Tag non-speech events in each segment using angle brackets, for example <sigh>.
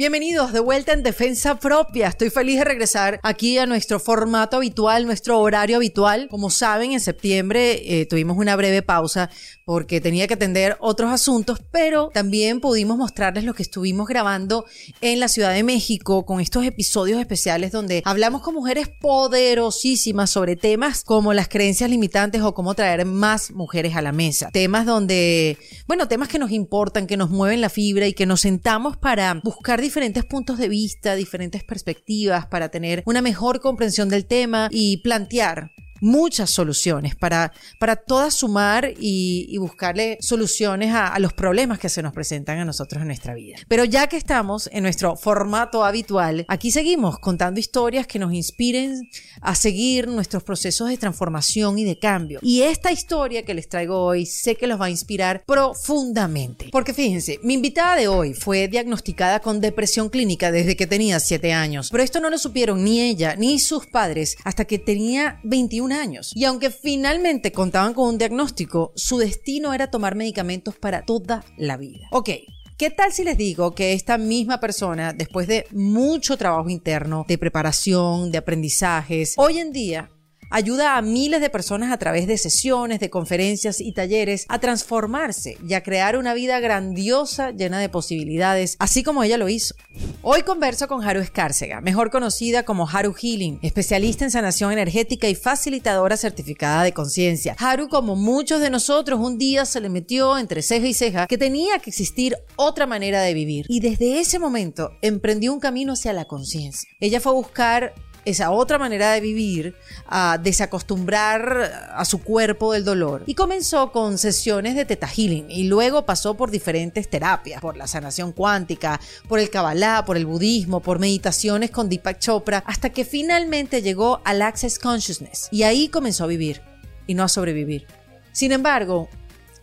Bienvenidos de vuelta en Defensa Propia. Estoy feliz de regresar aquí a nuestro formato habitual, nuestro horario habitual. Como saben, en septiembre eh, tuvimos una breve pausa porque tenía que atender otros asuntos, pero también pudimos mostrarles lo que estuvimos grabando en la Ciudad de México con estos episodios especiales donde hablamos con mujeres poderosísimas sobre temas como las creencias limitantes o cómo traer más mujeres a la mesa. Temas donde, bueno, temas que nos importan, que nos mueven la fibra y que nos sentamos para buscar diferentes puntos de vista, diferentes perspectivas para tener una mejor comprensión del tema y plantear muchas soluciones para, para todas sumar y, buscarle soluciones a, los problemas que se nos presentan a nosotros en nuestra vida. Pero ya que estamos en nuestro formato habitual, aquí seguimos contando historias que nos inspiren a seguir nuestros procesos de transformación y de cambio. Y esta historia que les traigo hoy sé que los va a inspirar profundamente. Porque fíjense, mi invitada de hoy fue diagnosticada con depresión clínica desde que tenía 7 años. Pero esto no lo supieron ni ella ni sus padres hasta que tenía 21 años. Y aunque finalmente contaban con un diagnóstico, su destino era tomar medicamentos para toda la vida. Ok, ¿Qué tal si les digo que esta misma persona, después de mucho trabajo interno, de preparación, de aprendizajes, hoy en día ayuda a miles de personas a través de sesiones, de conferencias y talleres a transformarse y a crear una vida grandiosa llena de posibilidades, así como ella lo hizo. Hoy converso con Haru Escárcega, mejor conocida como Haru Healing, especialista en sanación energética y facilitadora certificada de conciencia. Haru, como muchos de nosotros, un día se le metió entre ceja y ceja que tenía que existir otra manera de vivir y desde ese momento emprendió un camino hacia la conciencia. Ella fue a buscar esa otra manera de vivir, a desacostumbrar a su cuerpo del dolor. Y comenzó con sesiones de Teta Healing y luego pasó por diferentes terapias, por la sanación cuántica, por el Kabbalah, por el budismo, por meditaciones con Deepak Chopra, hasta que finalmente llegó al Access Consciousness y ahí comenzó a vivir y no a sobrevivir. Sin embargo,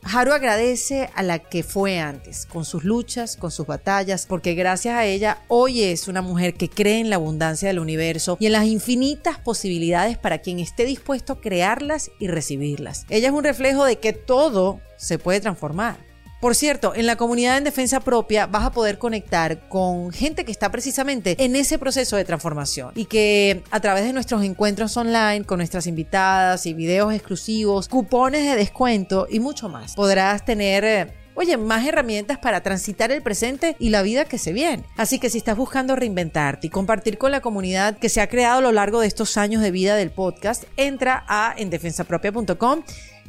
Haru agradece a la que fue antes, con sus luchas, con sus batallas, porque gracias a ella hoy es una mujer que cree en la abundancia del universo y en las infinitas posibilidades para quien esté dispuesto a crearlas y recibirlas. Ella es un reflejo de que todo se puede transformar. Por cierto, en la comunidad en defensa propia vas a poder conectar con gente que está precisamente en ese proceso de transformación y que a través de nuestros encuentros online con nuestras invitadas y videos exclusivos, cupones de descuento y mucho más, podrás tener... Eh, oye, más herramientas para transitar el presente y la vida que se viene. Así que si estás buscando reinventarte y compartir con la comunidad que se ha creado a lo largo de estos años de vida del podcast, entra a endefensapropia.com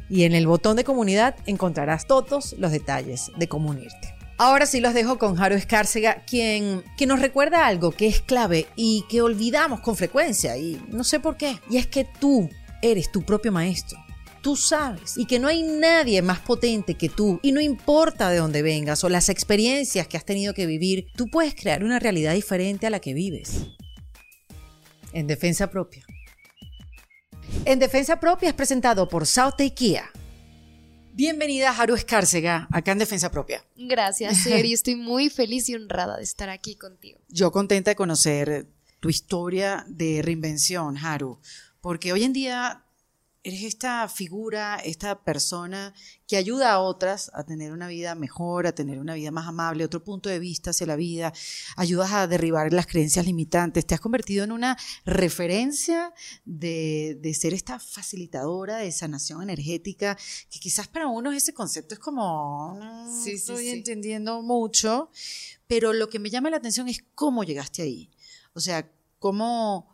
y en el botón de comunidad encontrarás todos los detalles de cómo unirte. Ahora sí los dejo con Jaro Escárcega, quien que nos recuerda algo que es clave y que olvidamos con frecuencia y no sé por qué. Y es que tú eres tu propio maestro. Tú sabes y que no hay nadie más potente que tú y no importa de dónde vengas o las experiencias que has tenido que vivir, tú puedes crear una realidad diferente a la que vives. En defensa propia. En Defensa Propia es presentado por South Kia. Bienvenida Haru Escárcega, acá en Defensa Propia. Gracias, <laughs> Seri. Estoy muy feliz y honrada de estar aquí contigo. Yo contenta de conocer tu historia de reinvención, Haru, porque hoy en día eres esta figura, esta persona que ayuda a otras a tener una vida mejor, a tener una vida más amable, otro punto de vista hacia la vida, ayudas a derribar las creencias limitantes, te has convertido en una referencia de, ser esta facilitadora de sanación energética, que quizás para unos ese concepto es como, no sí, estoy entendiendo mucho, pero lo que me llama la atención es cómo llegaste ahí, o sea, cómo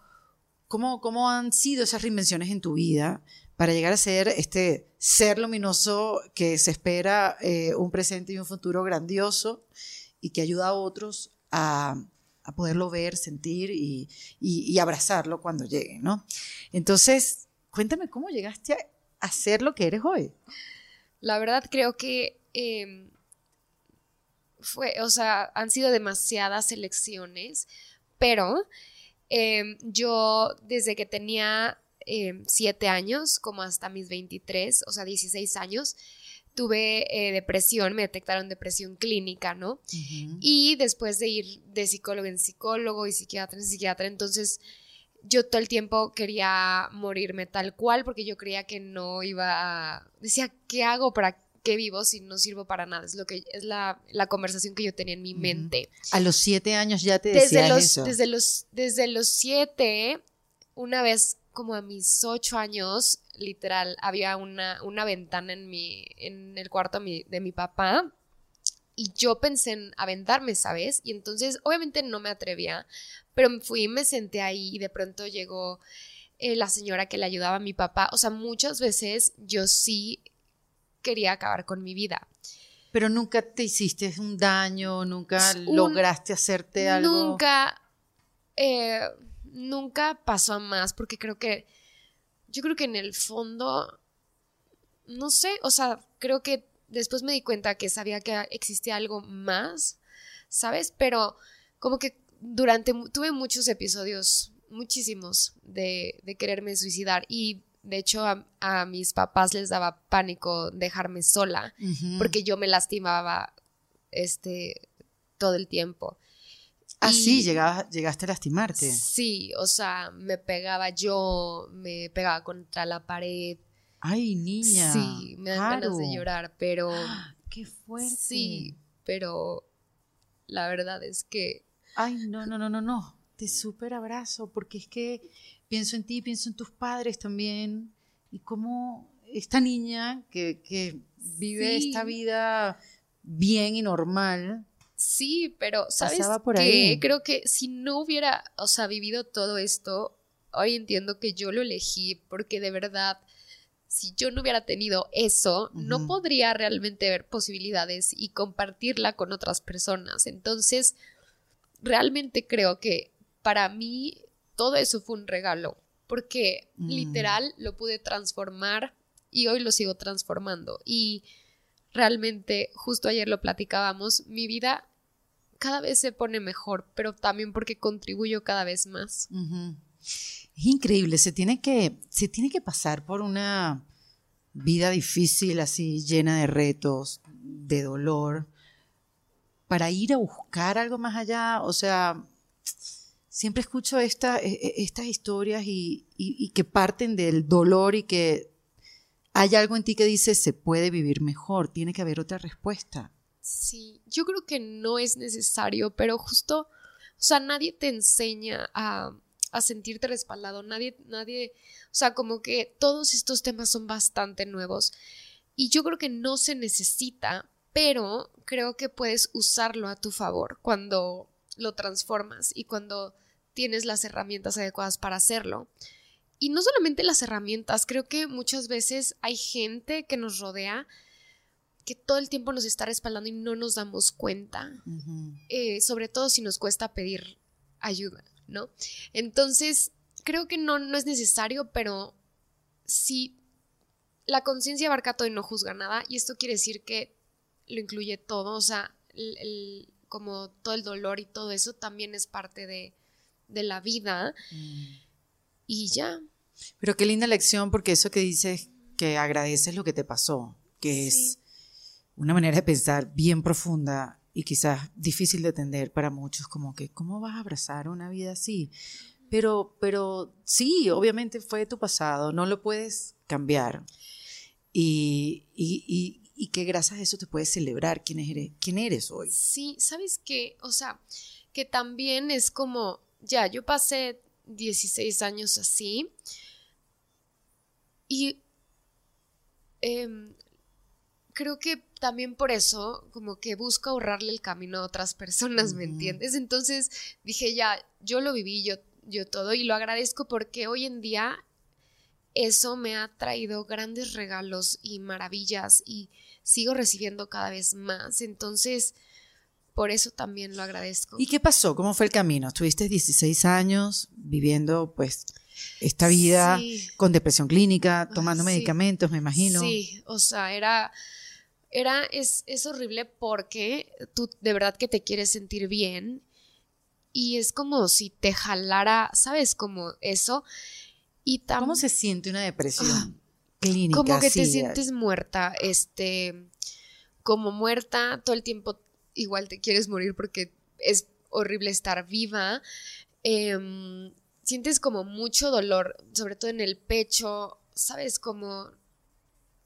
¿Cómo, ¿Cómo han sido esas reinvenciones en tu vida para llegar a ser este ser luminoso que se espera eh, un presente y un futuro grandioso y que ayuda a otros a, a poderlo ver, sentir y, y, abrazarlo cuando llegue, ¿no? Entonces, cuéntame cómo llegaste a, ser lo que eres hoy. La verdad creo que em, fue, o sea, han sido demasiadas elecciones, pero Em, yo desde que tenía em, siete años, como hasta mis 23, o sea, 16 años, tuve eh, depresión, me detectaron depresión clínica, ¿no? Y después de ir de psicólogo en psicólogo y psiquiatra en psiquiatra, entonces yo todo el tiempo quería morirme tal cual porque yo creía que no iba a... Decía, ¿qué hago para qué vivo si no sirvo para nada? Es lo que es la, la conversación que yo tenía en mi mente. A los siete años ya te Desde decías los, eso. desde los, desde los siete, una vez como a mis ocho años, literal, había una, una ventana en mi, en el cuarto de mi, de mi papá. Y yo pensé en aventarme, ¿sabes? Y entonces, obviamente no me atrevía, pero me fui, me senté ahí y de pronto llegó eh, la señora que le ayudaba a mi papá. O sea, muchas veces yo sí quería acabar con mi vida. Pero nunca te hiciste un daño, nunca Un- lograste hacerte algo. Nunca, eh, nunca pasó a más porque creo que, yo creo que en el fondo, no sé, o sea, creo que después me di cuenta que sabía que existía algo más, ¿sabes? Pero como que durante, tuve muchos episodios, muchísimos, de, de quererme suicidar y de hecho a, a mis papás les daba pánico dejarme sola porque yo me lastimaba este todo el tiempo. Así y- llegabas, llegaste a lastimarte. Sí, o sea, me pegaba yo, me pegaba contra la pared. Ay, niña. Sí, me dan ganas de llorar, pero <gasps> Qué fuerte. sí, pero la verdad es que Ay, no, no, no, no, no. Te súper abrazo porque es que pienso en ti, pienso en tus padres también y cómo esta niña que, que vive Sí. esta vida bien y normal. sí, pero ¿sabes por qué? ahí. Creo que si no hubiera, o sea, vivido todo esto, hoy entiendo que yo lo elegí porque de verdad si yo no hubiera tenido eso, no podría realmente ver posibilidades y compartirla con otras personas. Entonces, realmente creo que para mí todo eso fue un regalo, porque Mm. literal lo pude transformar y hoy lo sigo transformando. Y realmente, justo ayer lo platicábamos, mi vida cada vez se pone mejor, pero también porque contribuyo cada vez más. Es increíble, se tiene que, se tiene que pasar por una vida difícil, así llena de retos, de dolor, para ir a buscar algo más allá. O sea, siempre escucho esta, e- e- estas historias y, que parten del dolor y que hay algo en ti que dice se puede vivir mejor, tiene que haber otra respuesta. Sí, yo creo que no es necesario, pero justo, o sea, nadie te enseña a, a sentirte respaldado, nadie, nadie, o sea, como que todos estos temas son bastante nuevos y yo creo que no se necesita, pero creo que puedes usarlo a tu favor cuando lo transformas y cuando tienes las herramientas adecuadas para hacerlo. Y no solamente las herramientas, creo que muchas veces hay gente que nos rodea que todo el tiempo nos está respaldando y no nos damos cuenta, eh, sobre todo si nos cuesta pedir ayuda, ¿no? Entonces, creo que no, no es necesario, pero sí, la conciencia abarca todo y no juzga nada, y esto quiere decir que lo incluye todo, o sea, el- el- como todo el dolor y todo eso también es parte de, de la vida, Mm. y ya. Pero qué linda lección, porque eso que dices, que agradeces lo que te pasó, que Sí. es una manera de pensar bien profunda y quizás difícil de entender para muchos, como que, ¿cómo vas a abrazar una vida así? Pero, pero sí, obviamente fue tu pasado, no lo puedes cambiar. Y, y, y- y que gracias a eso te puedes celebrar quién eres, quién eres hoy. Sí, ¿sabes qué? O sea, que también es como, ya, yo pasé 16 años así y em, creo que también por eso como que busco ahorrarle el camino a otras personas, ¿me entiendes? Entonces dije, ya, yo lo viví, yo, yo todo y lo agradezco porque hoy en día eso me ha traído grandes regalos y maravillas y sigo recibiendo cada vez más. Entonces, por eso también lo agradezco. ¿Y qué pasó? ¿Cómo fue el camino? Estuviste 16 años viviendo pues esta vida Sí. con depresión clínica, tomando Sí. medicamentos, me imagino. Sí, o sea, era, era, es, es horrible porque tú de verdad que te quieres sentir bien y es como si te jalara, ¿sabes? Como eso. Y tam- ¿Cómo se siente una depresión Ah, clínica? como que te sientes muerta, este, como muerta, todo el tiempo igual te quieres morir porque es horrible estar viva. Em, sientes como mucho dolor, sobre todo en el pecho, ¿sabes? Como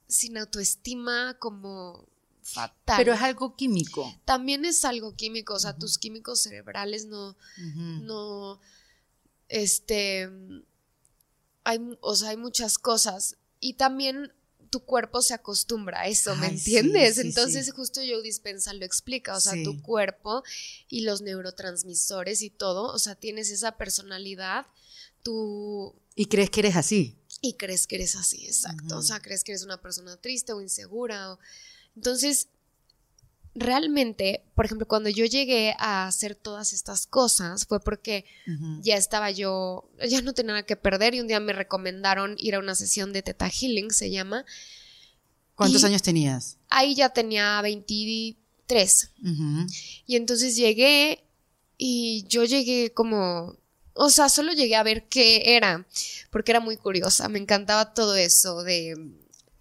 sin autoestima como fatal. Pero es algo químico. También es algo químico, o sea, tus químicos cerebrales no, no, este, hay, o sea, hay muchas cosas. Y también tu cuerpo se acostumbra a eso, ¿me entiendes? Entonces justo Joe Dispensa lo explica, o sea, tu cuerpo y los neurotransmisores y todo, o sea, tienes esa personalidad, tú... Y crees que eres así. Y crees que eres así, exacto. O sea, crees que eres una persona triste o insegura. Entonces, realmente, por ejemplo, cuando yo llegué a hacer todas estas cosas fue porque ya estaba yo, ya no tenía nada que perder y un día me recomendaron ir a una sesión de Teta Healing, se llama. ¿Cuántos años tenías? Ahí ya tenía 23. Y entonces llegué y yo llegué como, o sea, solo llegué a ver qué era, porque era muy curiosa, me encantaba todo eso de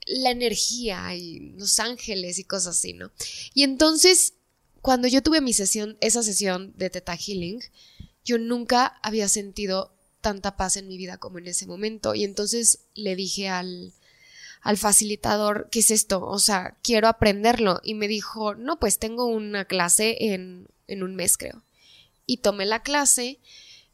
la energía y los ángeles y cosas así, ¿no? Y entonces, cuando yo tuve mi sesión, esa sesión de Teta Healing, yo nunca había sentido tanta paz en mi vida como en ese momento. Y entonces le dije al, al facilitador, ¿qué es esto? O sea, quiero aprenderlo. Y me dijo, no, pues tengo una clase en, en un mes, creo. Y tomé la clase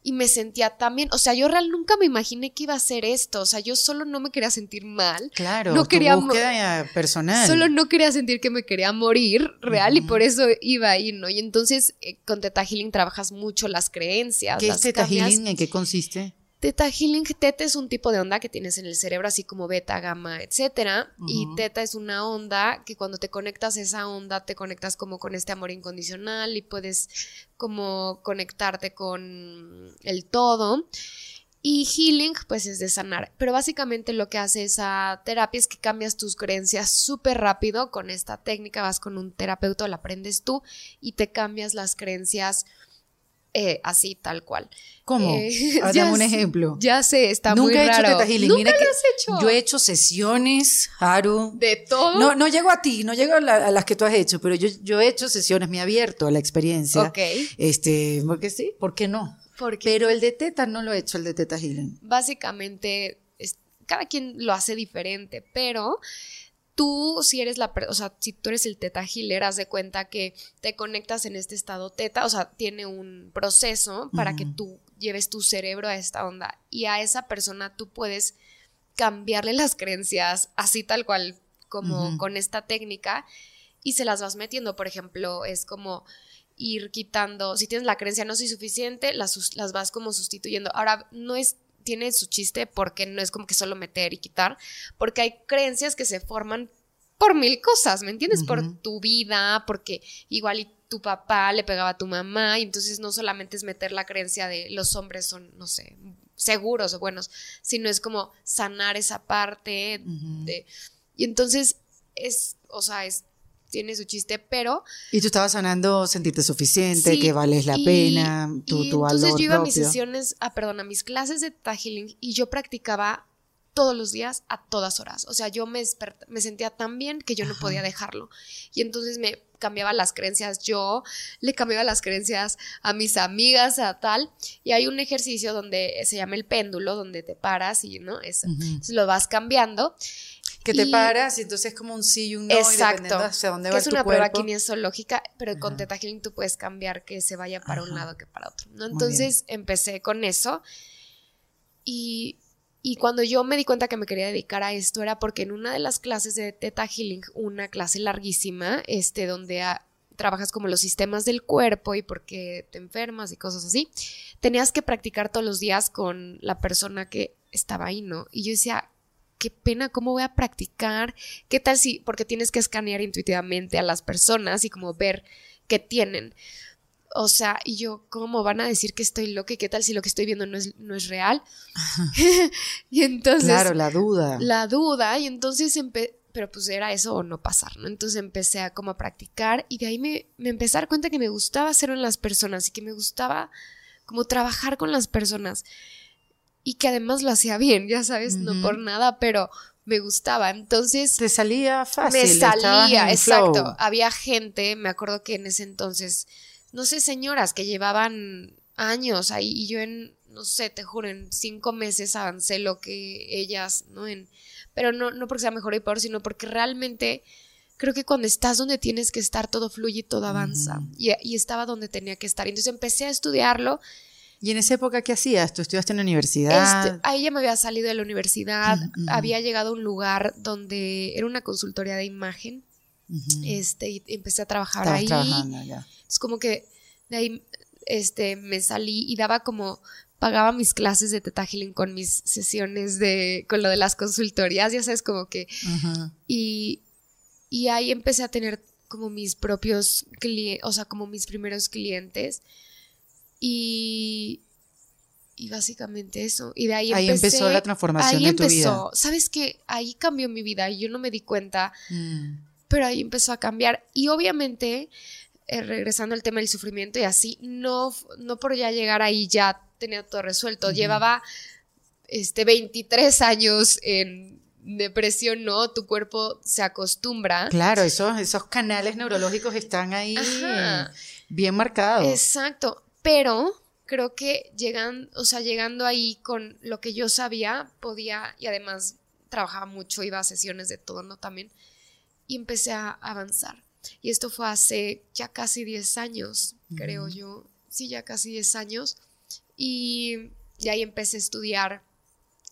y me sentía también, o sea, yo real nunca me imaginé que iba a ser esto, o sea, yo solo no me quería sentir mal. Claro, no tu quería búsqueda personal. Solo no quería sentir que me quería morir real y por eso iba ahí, ¿no? Y entonces eh, con Teta Healing trabajas mucho las creencias. ¿Qué es Teta Healing? ¿En qué consiste? Teta Healing, teta es un tipo de onda que tienes en el cerebro, así como beta, gamma, etcétera. Y teta es una onda que cuando te conectas a esa onda, te conectas como con este amor incondicional y puedes como conectarte con el todo. Y healing, pues es de sanar. Pero básicamente lo que hace esa terapia es que cambias tus creencias súper rápido. Con esta técnica vas con un terapeuta, la aprendes tú y te cambias las creencias eh, así, tal cual. ¿Cómo? Eh, <laughs> Dame un ejemplo. Ya sé, está muy raro. Nunca he hecho Teta. ¿Nunca lo has hecho? Yo he hecho sesiones, Haru. ¿De todo? No, no llego a ti, no llego a, las que tú has hecho, pero yo, yo he hecho sesiones, me he abierto a la experiencia. Ok. Este, porque sí, ¿por qué no? Porque pero el de Teta no lo he hecho, el de Teta Healing. Básicamente, cada quien lo hace diferente, pero tú, si eres la, o sea, si tú eres el teta healer, haz de cuenta que te conectas en este estado teta, o sea, tiene un proceso para que tú lleves tu cerebro a esta onda y a esa persona tú puedes cambiarle las creencias así tal cual como con esta técnica y se las vas metiendo, por ejemplo, es como ir quitando, si tienes la creencia no soy suficiente, las, las vas como sustituyendo. Ahora, no es tiene su chiste porque no es como que solo meter y quitar, porque hay creencias que se forman por mil cosas, ¿me entiendes? Por tu vida, porque igual y tu papá le pegaba a tu mamá y entonces no solamente es meter la creencia de los hombres son, no sé, seguros o buenos, sino es como sanar esa parte de... Y entonces es, o sea, es tiene su chiste, pero... Y tú estabas sanando sentirte suficiente, que vales la pena, tu, y entonces yo iba a mis sesiones, ah, perdón, a mis clases de Theta y yo practicaba todos los días a todas horas. O sea, yo me, me sentía tan bien que yo no podía dejarlo. Y entonces me cambiaba las creencias yo, le cambiaba las creencias a mis amigas, a tal. Y hay un ejercicio donde se llama el péndulo, donde te paras y, ¿no? Eso. Entonces lo vas cambiando. Que te paras y entonces es como un sí y un no exacto, y hacia dónde va es una prueba kinesiológica, pero con Teta Healing tú puedes cambiar que se vaya para un lado que para otro. ¿no? Entonces empecé con eso y, y cuando yo me di cuenta que me quería dedicar a esto era porque en una de las clases de Teta Healing, una clase larguísima, este, donde trabajas como los sistemas del cuerpo y porque te enfermas y cosas así, tenías que practicar todos los días con la persona que estaba ahí, ¿no? Y yo decía, qué pena, ¿cómo voy a practicar? ¿Qué tal si, porque tienes que escanear intuitivamente a las personas y como ver qué tienen? O sea, y yo, ¿cómo van a decir que estoy loca y qué tal si lo que estoy viendo no es, no es real? <laughs> y entonces... Claro, la duda. La duda, y entonces pero pues era eso o no pasar, ¿no? Entonces empecé a como a practicar y de ahí me, me empecé a dar cuenta que me gustaba hacerlo en las personas y que me gustaba como trabajar con las personas y que además lo hacía bien, ya sabes, no por nada, pero me gustaba. Entonces. Te salía fácil. Me salía, exacto. Había gente, me acuerdo que en ese entonces, no sé, señoras que llevaban años ahí y yo en, no sé, te juro, en cinco meses avancé lo que ellas, ¿no? En pero no, no porque sea mejor y peor, sino porque realmente creo que cuando estás donde tienes que estar, todo fluye y todo avanza. y, y, estaba donde tenía que estar. Entonces empecé a estudiarlo. ¿Y en esa época qué hacías? ¿Tú estudiaste en la universidad? Este, ahí ya me había salido de la universidad, había llegado a un lugar donde era una consultoría de imagen. este, y empecé a trabajar ahí. Es como que de ahí este, me salí y daba como pagaba mis clases de Teta Healing con mis sesiones de, con lo de las consultorías, ya sabes, como que, y, y ahí empecé a tener como mis propios clientes, o sea, como mis primeros clientes. Y, y básicamente eso. Y de ahí, ahí empezó la transformación de tu vida. Sabes que ahí cambió mi vida y yo no me di cuenta, mm. pero ahí empezó a cambiar. Y obviamente, eh, regresando al tema del sufrimiento y así, no, no por ya llegar ahí ya tenía todo resuelto. Llevaba este, 23 años en depresión, ¿no? Tu cuerpo se acostumbra. Claro, esos, esos canales neurológicos están ahí bien marcados. Exacto, pero creo que llegan, o sea, llegando ahí con lo que yo sabía, podía, y además trabajaba mucho, iba a sesiones de todo, ¿no? También, y empecé a avanzar. Y esto fue hace ya casi 10 años, creo yo. Sí, ya casi 10 años. Y, y ahí empecé a estudiar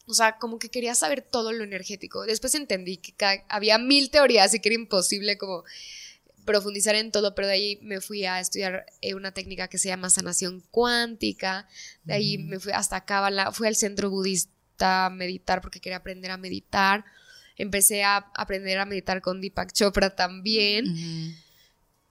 o sea, como que quería saber todo lo energético. Después entendí que había mil teorías y que era imposible como profundizar en todo, pero de ahí me fui a estudiar eh, una técnica que se llama sanación cuántica. De ahí me fui hasta Cábala, fui al centro budista a meditar porque quería aprender a meditar. Empecé a aprender a meditar con Deepak Chopra también.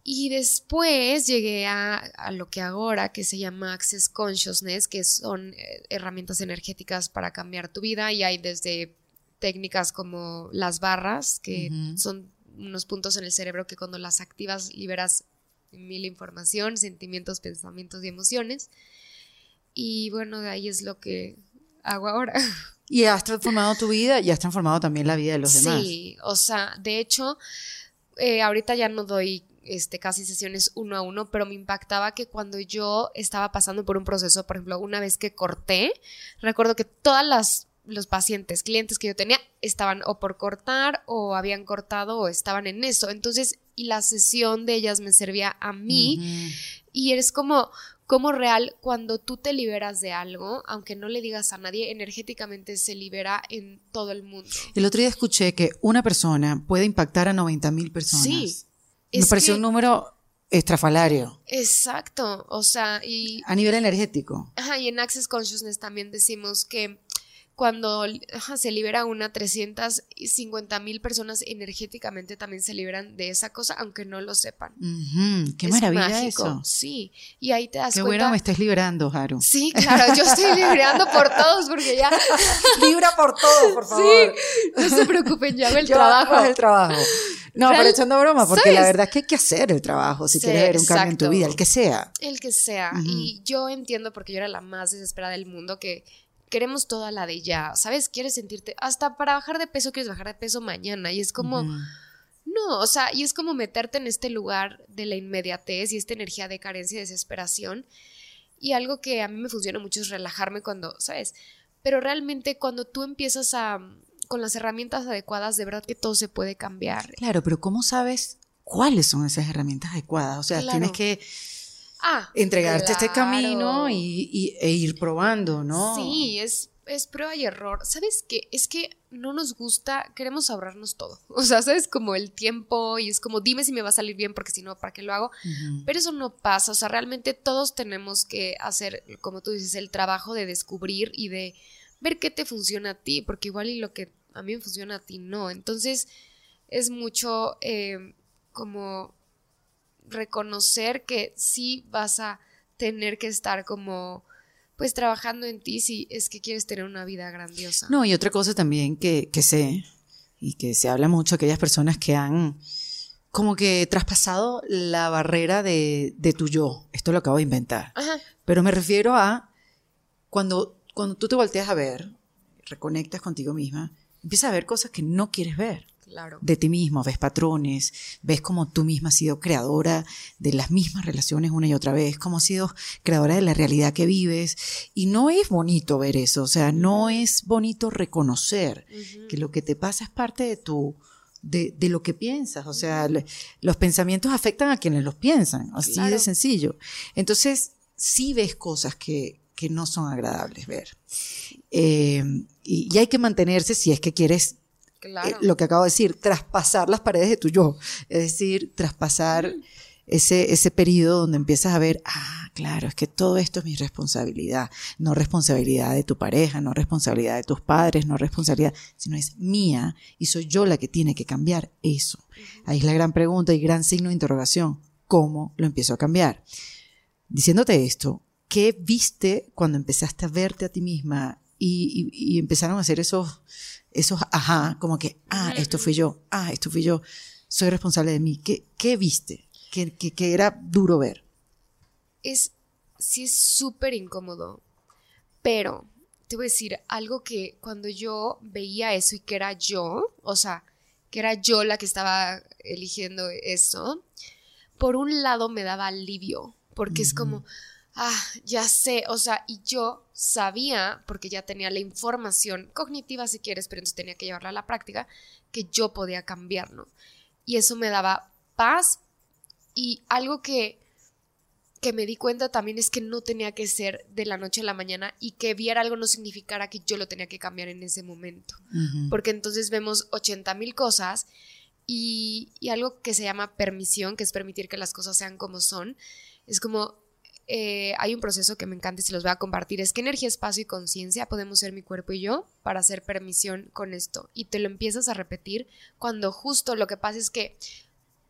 Y después llegué a, lo que ahora, que se llama Access Consciousness, que son eh, herramientas energéticas para cambiar tu vida y hay desde técnicas como las barras, que son unos puntos en el cerebro que cuando las activas liberas mil información, sentimientos, pensamientos y emociones. Y bueno, de ahí es lo que hago ahora. <laughs> Y has transformado tu vida y has transformado también la vida de los demás. Sí, o sea, de hecho, eh, ahorita ya no doy este, casi sesiones uno a uno, pero me impactaba que cuando yo estaba pasando por un proceso, por ejemplo, una vez que corté, recuerdo que todas las los pacientes, clientes que yo tenía, estaban o por cortar o habían cortado o estaban en eso. Entonces, y la sesión de ellas me servía a mí. Y eres como, como real, cuando tú te liberas de algo, aunque no le digas a nadie, energéticamente se libera en todo el mundo. El otro día escuché que una persona puede impactar a 90 mil personas. Sí. Me pareció un número estrafalario. Exacto, o sea, y... A nivel energético. Ajá, y en Access Consciousness también decimos que cuando se libera una, 350 mil personas energéticamente también se liberan de esa cosa, aunque no lo sepan. ¡Qué maravilla eso! Sí, y ahí te das Qué cuenta... bueno me estás liberando, Haru. Sí, claro, yo estoy <laughs> liberando por todos porque ya... <laughs> Libra por todos, por favor. Sí, no se preocupen, yo hago el <laughs> trabajo. el trabajo. No, pero echando broma, porque la verdad es que hay que hacer el trabajo si quieres ver un cambio en tu vida, el que sea. El que sea. Y yo entiendo, porque yo era la más desesperada del mundo, que queremos toda la de ya, ¿sabes? Quieres sentirte, hasta para bajar de peso, quieres bajar de peso mañana. Y es como, no, o sea, y es como meterte en este lugar de la inmediatez y esta energía de carencia y desesperación. Y algo que a mí me funciona mucho es relajarme cuando, ¿sabes? Pero realmente cuando tú empiezas a con las herramientas adecuadas, de verdad que todo se puede cambiar. Claro, pero ¿cómo sabes cuáles son esas herramientas adecuadas? O sea, tienes que ah, entregarte este camino y, e ir probando, ¿no? Sí, es, es prueba y error. ¿Sabes qué? Es que no nos gusta, queremos ahorrarnos todo. <laughs> O sea, ¿sabes? Como el tiempo y es como, dime si me va a salir bien porque si no, ¿para qué lo hago? Pero eso no pasa. O sea, realmente todos tenemos que hacer, como tú dices, el trabajo de descubrir y de ver qué te funciona a ti, porque igual y lo que a mí me funciona, a ti no. Entonces es mucho eh, como reconocer que sí vas a tener que estar como pues trabajando en ti si es que quieres tener una vida grandiosa. No, y otra cosa también que, que sé y que se habla mucho, aquellas personas que han como que traspasado la barrera de, de tu yo. Esto lo acabo de inventar. Pero me refiero a cuando, cuando tú te volteas a ver, reconectas contigo misma, empiezas a ver cosas que no quieres ver. De ti mismo, ves patrones, ves como tú misma has sido creadora de las mismas relaciones una y otra vez, como has sido creadora de la realidad que vives. Y no es bonito ver eso, o sea, no es bonito reconocer que lo que te pasa es parte de tu... De, lo que piensas, o sea, los pensamientos afectan a quienes los piensan, así de sencillo. Entonces, sí ves cosas que, que no son agradables ver. Eh, y, hay que mantenerse si es que quieres, eh, lo que acabo de decir, traspasar las paredes de tu yo. Es decir, traspasar ese, ese periodo donde empiezas a ver, ah, claro, es que todo esto es mi responsabilidad. No responsabilidad de tu pareja, no responsabilidad de tus padres, no responsabilidad, sino es mía y soy yo la que tiene que cambiar eso. Ahí es la gran pregunta y gran signo de interrogación. ¿Cómo lo empiezo a cambiar? Diciéndote esto, ¿qué viste cuando empezaste a verte a ti misma y, empezaron a hacer esos, esos ajá, como que, ah, esto fui yo, ah, esto fui yo, soy responsable de mí? ¿Qué, qué viste? ¿Qué, era duro ver? Es, sí es súper incómodo, pero te voy a decir algo que cuando yo veía eso y que era yo, o sea, que era yo la que estaba eligiendo eso, por un lado me daba alivio, porque es como, ah, ya sé, o sea, y yo sabía, porque ya tenía la información cognitiva si quieres, pero entonces tenía que llevarla a la práctica, que yo podía cambiarlo. Y eso me daba paz y algo que, que me di cuenta también es que no tenía que ser de la noche a la mañana y que viera algo no significara que yo lo tenía que cambiar en ese momento. Porque entonces vemos 80 mil cosas y, y algo que se llama permisión, que es permitir que las cosas sean como son, es como eh, hay un proceso que me encanta y se los voy a compartir. Es que energía, espacio y conciencia podemos ser mi cuerpo y yo para hacer permisión con esto. Y te lo empiezas a repetir cuando justo lo que pasa es que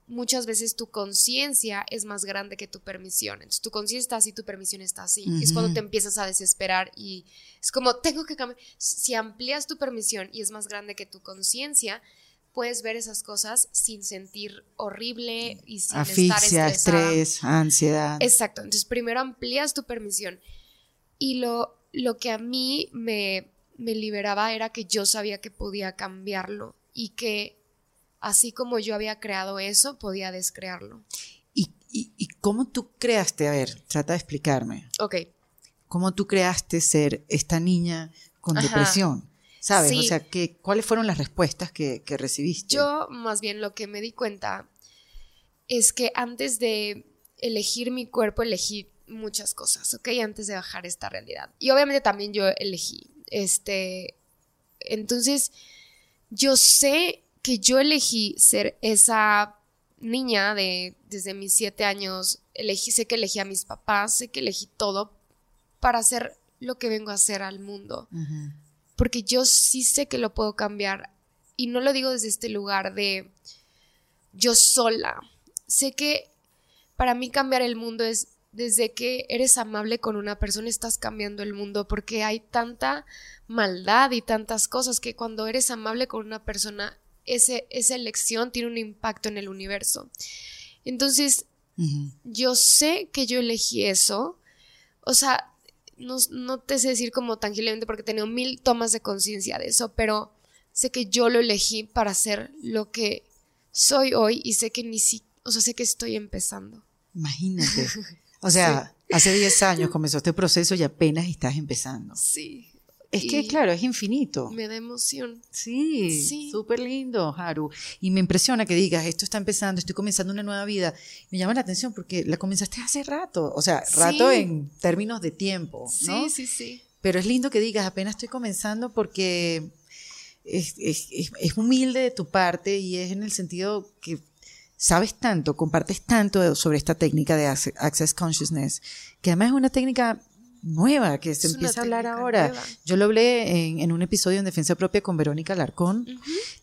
muchas veces tu conciencia es más grande que tu permisión. Entonces tu conciencia está así, tu permisión está así. Es cuando te empiezas a desesperar y es como, tengo que cambiar. Si amplías tu permisión y es más grande que tu conciencia, puedes ver esas cosas sin sentir horrible y sin Asfixia, estrés, ansiedad. Exacto. Entonces, primero amplías tu permisión. Y lo, lo que a mí me, me liberaba era que yo sabía que podía cambiarlo y que así como yo había creado eso, podía descrearlo. ¿Y, y, cómo tú creaste? A ver, trata de explicarme. Ok. ¿Cómo tú creaste ser esta niña con depresión? ¿Sabes? O sea, ¿qué, ¿cuáles fueron las respuestas que, recibiste? Yo más bien lo que me di cuenta es que antes de elegir mi cuerpo, elegí muchas cosas, ¿ok? Antes de bajar esta realidad. Y obviamente también yo elegí, este, entonces, yo sé que yo elegí ser esa niña de desde mis siete años, elegí, sé que elegí a mis papás, sé que elegí todo para hacer lo que vengo a hacer al mundo porque yo sí sé que lo puedo cambiar y no lo digo desde este lugar de yo sola. Sé que para mí cambiar el mundo es desde que eres amable con una persona estás cambiando el mundo porque hay tanta maldad y tantas cosas que cuando eres amable con una persona ese, esa elección tiene un impacto en el universo. Entonces, yo sé que yo elegí eso. O sea, no, te sé decir como tangiblemente porque he tenido mil tomas de conciencia de eso, pero sé que yo lo elegí para ser lo que soy hoy y sé que ni si, o sea, sé que estoy empezando. Imagínate. <laughs> O sea, hace 10 años comenzó este proceso y apenas estás empezando. Sí. Es que, claro, es infinito. Me da emoción. Sí, sí. súper lindo, Haru. Y me impresiona que digas, esto está empezando, estoy comenzando una nueva vida. Me llama la atención porque la comenzaste hace rato, o sea, rato en términos de tiempo, ¿no? Sí, sí, sí. Pero es lindo que digas, apenas estoy comenzando porque es, es humilde de tu parte y es en el sentido que sabes tanto, compartes tanto sobre esta técnica de Access Consciousness, que además es una técnica nueva que se empieza a hablar ahora. Yo lo hablé en, un episodio en Defensa Propia con Verónica Larcón,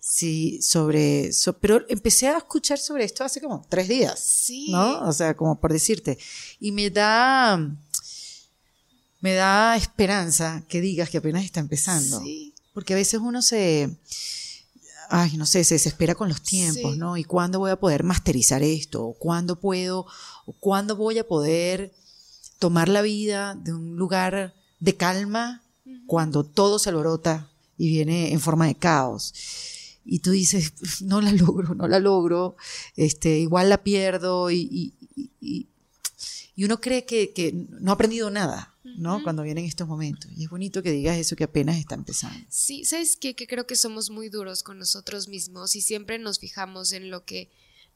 sí, sobre, pero empecé a escuchar sobre esto hace como tres días, sí. ¿no? O sea, como por decirte. Y me da, me da esperanza que digas que apenas está empezando. Sí. Porque a veces uno se, ay, no sé, se desespera con los tiempos, ¿no? ¿Y cuándo voy a poder masterizar esto? ¿O cuándo puedo? ¿O cuándo voy a poder tomar la vida de un lugar de calma cuando todo se alborota y viene en forma de caos. y tú dices, no la <laughs> logro, no la logro, este, igual la pierdo y, y, y, y uno cree que, que, no ha aprendido nada, ¿no? Ujú. Cuando vienen estos momentos. Y es bonito que digas eso que apenas está empezando. Sí, ¿sabes qué? Que creo que somos muy duros con nosotros mismos y siempre nos fijamos en lo que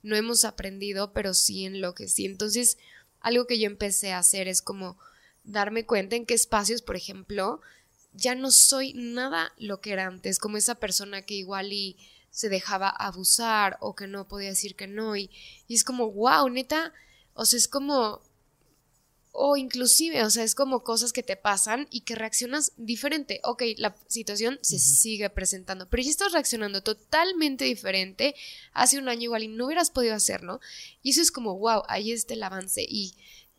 no hemos aprendido, pero sí en lo que sí. Entonces, algo que yo empecé a hacer es como darme cuenta en qué espacios, por ejemplo, ya no soy nada lo que era antes, como esa persona que igual y se dejaba abusar o que no podía decir que no y, y es como, wow, neta, o sea, es como o inclusive, o sea, es como cosas que te pasan y que reaccionas diferente. Ok, la situación se sigue presentando, pero ya estás reaccionando totalmente diferente hace un año igual y no hubieras podido hacerlo. Y eso es como, wow, ahí está el avance y,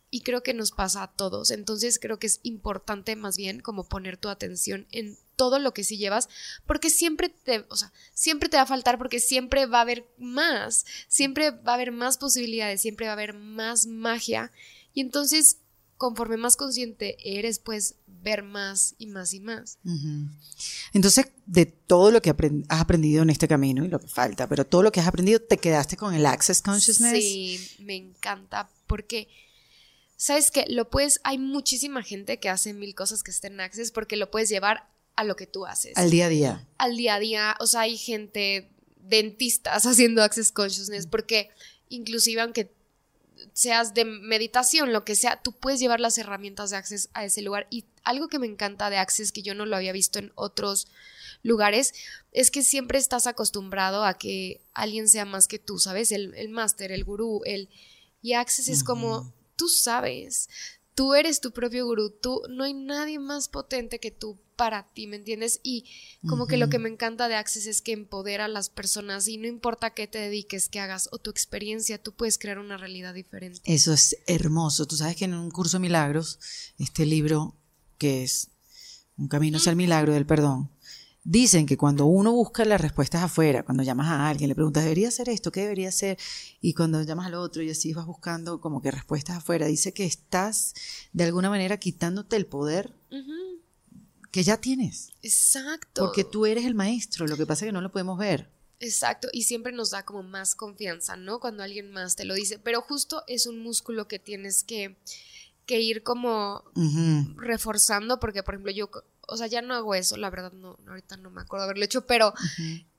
y creo que nos pasa a todos. Entonces creo que es importante más bien como poner tu atención en todo lo que sí llevas, porque siempre te, o sea, siempre te va a faltar porque siempre va a haber más, siempre va a haber más posibilidades, siempre va a haber más magia. Y entonces conforme más consciente eres, puedes ver más y más y más. Entonces, de todo lo que aprend- has aprendido en este camino y lo que falta, pero todo lo que has aprendido, ¿te quedaste con el Access Consciousness? Sí, me encanta porque sabes que lo puedes, hay muchísima gente que hace mil cosas que estén en Access porque lo puedes llevar a lo que tú haces. Al día a día. al día a día, o sea, hay gente, dentistas <laughs> haciendo Access Consciousness, porque inclusive aunque seas de meditación, lo que sea, tú puedes llevar las herramientas de Access a ese lugar. Y algo que me encanta de Access, que yo no lo había visto en otros lugares, es que siempre estás acostumbrado a que alguien sea más que tú, ¿sabes? El, el máster, el gurú, el... Y Access es como, tú sabes, tú eres tu propio gurú, tú, no hay nadie más potente que tú para ti, ¿me entiendes? Y como que lo que me encanta de Access es que empodera a las personas y no importa qué te dediques, qué hagas o tu experiencia, tú puedes crear una realidad diferente. Eso es hermoso. Tú sabes que en un curso de milagros, este libro, que es Un camino hacia el milagro del perdón, dicen que cuando uno busca las respuestas afuera, cuando llamas a alguien, le preguntas, ¿debería hacer esto? ¿Qué debería hacer? Y cuando llamas al otro y así vas buscando como que respuestas afuera, dice que estás de alguna manera quitándote el poder que ya tienes. Exacto. Porque tú eres el maestro, lo que pasa es que no lo podemos ver. Exacto, y siempre nos da como más confianza, ¿no? Cuando alguien más te lo dice, pero justo es un músculo que tienes que, que ir como reforzando, porque por ejemplo yo, o sea, ya no hago eso, la verdad no, ahorita no me acuerdo haberlo hecho, pero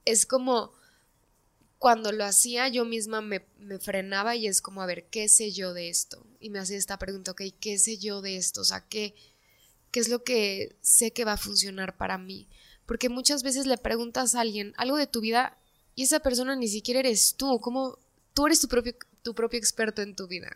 es como cuando lo hacía yo misma me, me frenaba y es como, a ver, ¿qué sé yo de esto? Y me hacía esta pregunta, ok, ¿qué sé yo de esto? O sea, ¿qué, qué es lo que sé que va a funcionar para mí? Porque muchas veces le preguntas a alguien algo de tu vida y esa persona ni siquiera eres tú, como tú eres tu propio, tu propio experto en tu vida.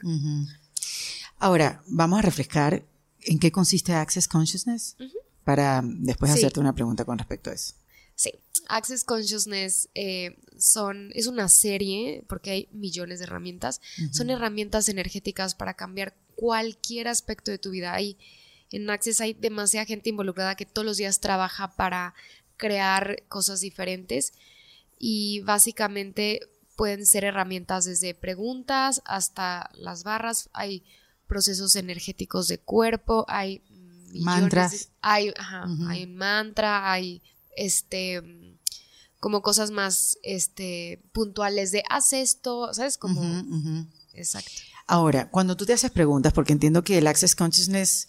Ahora, vamos a refrescar en qué consiste Access Consciousness para después Sí. hacerte una pregunta con respecto a eso. Sí, Access Consciousness eh, son, es una serie, porque hay millones de herramientas, son herramientas energéticas para cambiar cualquier aspecto de tu vida. Hay, en Access hay demasiada gente involucrada que todos los días trabaja para crear cosas diferentes y básicamente pueden ser herramientas desde preguntas hasta las barras, hay procesos energéticos de cuerpo, hay Mantras. de- hay, ajá, hay un mantra, hay este como cosas más este puntuales de haz esto, ¿sabes? Como exacto. Ahora, cuando tú te haces preguntas, porque entiendo que el Access Consciousness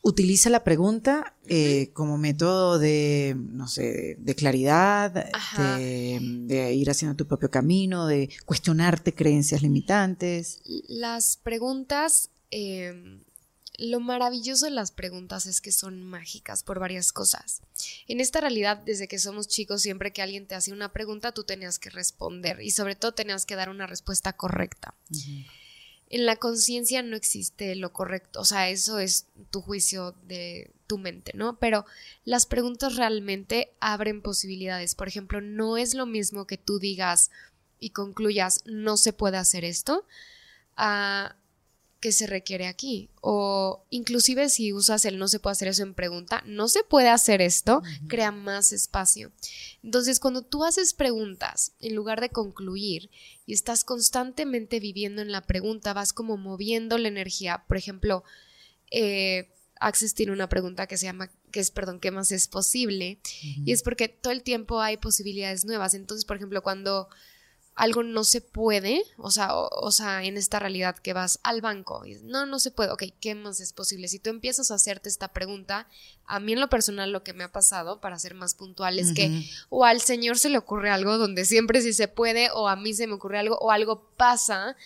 utiliza la pregunta eh, como método de, no sé, de claridad, de, de ir haciendo tu propio camino, de cuestionarte creencias limitantes. Las preguntas, eh, lo maravilloso de las preguntas es que son mágicas por varias cosas. En esta realidad, desde que somos chicos, siempre que alguien te hacía una pregunta, tú tenías que responder y sobre todo tenías que dar una respuesta correcta. En la conciencia no existe lo correcto, o sea, eso es tu juicio de tu mente, ¿no? Pero las preguntas realmente abren posibilidades. Por ejemplo, no es lo mismo que tú digas y concluyas, no se puede hacer esto, a que se requiere aquí. O inclusive si usas el no se puede hacer eso en pregunta, no se puede hacer esto, crea más espacio. Entonces, cuando tú haces preguntas, en lugar de concluir, y estás constantemente viviendo en la pregunta, vas como moviendo la energía. Por ejemplo, eh, Access tiene una pregunta que se llama que es, perdón, qué más es posible. Y es porque todo el tiempo hay posibilidades nuevas. Entonces, por ejemplo, cuando algo no se puede, o sea, o, sea, en esta realidad que vas al banco, y, no, no se puede, ok, ¿qué más es posible? Si tú empiezas a hacerte esta pregunta, a mí en lo personal lo que me ha pasado, para ser más puntual, es que o al Señor se le ocurre algo donde siempre sí se puede, o a mí se me ocurre algo, o algo pasa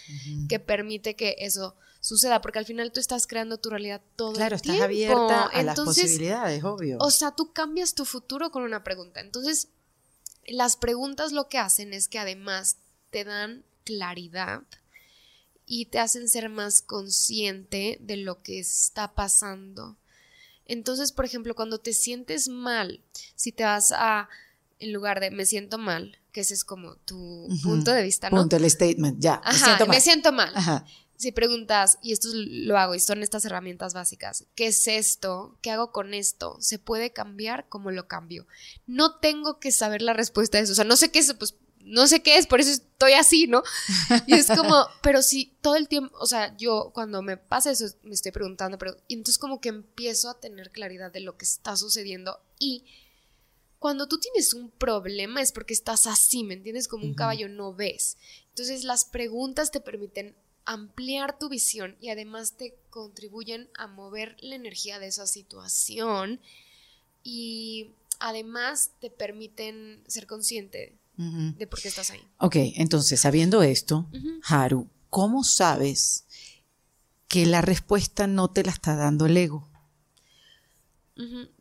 que permite que eso suceda, porque al final tú estás creando tu realidad todo claro, el tiempo. Claro, estás abierta a las posibilidades, obvio. O sea, tú cambias tu futuro con una pregunta. Entonces, las preguntas lo que hacen es que además te dan claridad y te hacen ser más consciente de lo que está pasando. Entonces, por ejemplo, cuando te sientes mal, si te vas a, en lugar de me siento mal, que ese es como tu punto de vista, ¿no? Punto, el statement, ya. me siento mal. Me siento mal. Si preguntas, y esto lo hago, y son estas herramientas básicas, ¿qué es esto? ¿Qué hago con esto? ¿Se puede cambiar? ¿Cómo lo cambio? No tengo que saber la respuesta a eso. O sea, no sé qué es, pues no sé qué es, por eso estoy así, ¿no? <laughs> Y es como, pero si todo el tiempo, o sea, yo cuando me pasa eso, me estoy preguntando, pero, y entonces como que empiezo a tener claridad de lo que está sucediendo y cuando tú tienes un problema es porque estás así, ¿me entiendes? Como un caballo no ves. Entonces las preguntas te permiten ampliar tu visión y además te contribuyen a mover la energía de esa situación y además te permiten ser consciente de por qué estás ahí. Ok, entonces, sabiendo esto, Haru, ¿cómo sabes que la respuesta no te la está dando el ego?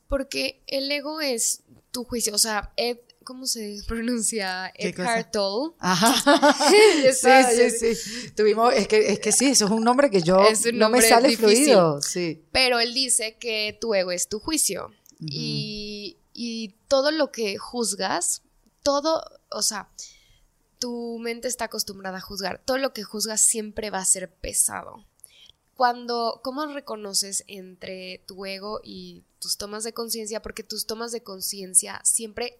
Porque el ego es tu juicio, o sea, Ed, ¿cómo se pronuncia? Eckhart Tolle. Ajá. <laughs> sí, <laughs> sí, sí. Tuvimos, es que, es que sí, eso es un nombre que yo no me sale fluido. Sí. Pero él dice que tu ego es tu juicio. y, y todo lo que juzgas, todo, o sea, tu mente está acostumbrada a juzgar. Todo lo que juzgas siempre va a ser pesado. Cuando, ¿cómo reconoces entre tu ego y tus tomas de conciencia? Porque tus tomas de conciencia siempre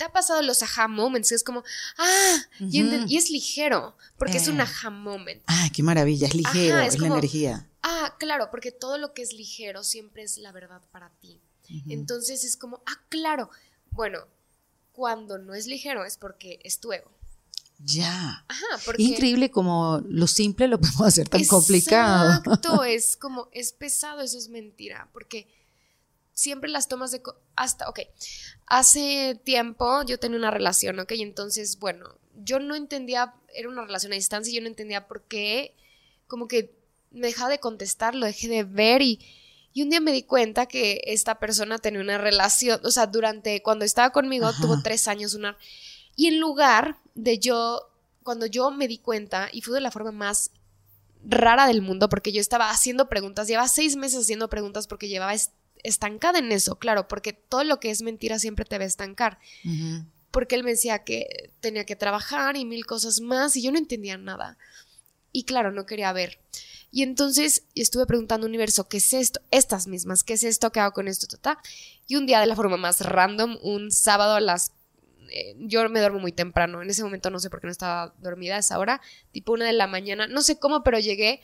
te ha pasado los aha moments, es como, ah, y, es ligero, porque es un eh. aha moment. Ah, qué maravilla, es ligero, es, la energía. Ah, claro, porque todo lo que es ligero siempre es la verdad para ti. Entonces es como, ah, claro, bueno, cuando no es ligero es porque es tu ego. Ya. Ajá, porque... Increíble como lo simple lo podemos hacer tan complicado. Exacto, <laughs> es como, es pesado, eso es mentira, porque siempre las tomas de... Hasta, ok, hace tiempo yo tenía una relación, ok, y entonces, bueno, yo no entendía, era una relación a distancia y yo no entendía por qué, como que me dejaba de contestar, lo dejé de ver y y un día me di cuenta que esta persona tenía una relación, o sea, durante, cuando estaba conmigo, tuvo tres años una... Y en lugar de yo, cuando yo me di cuenta, y fue de la forma más rara del mundo, porque yo estaba haciendo preguntas, llevaba seis meses haciendo preguntas porque llevaba estancada en eso, claro, porque todo lo que es mentira siempre te va a estancar. Porque él me decía que tenía que trabajar y mil cosas más, y yo no entendía nada. Y claro, no quería ver. Y entonces estuve preguntando universo, ¿qué es esto? Estas mismas, ¿qué es esto? ¿Qué hago con esto? Y un día de la forma más random, un sábado a las... Eh, yo me duermo muy temprano, en ese momento no sé por qué no estaba dormida a esa hora, tipo una de la mañana, no sé cómo, pero llegué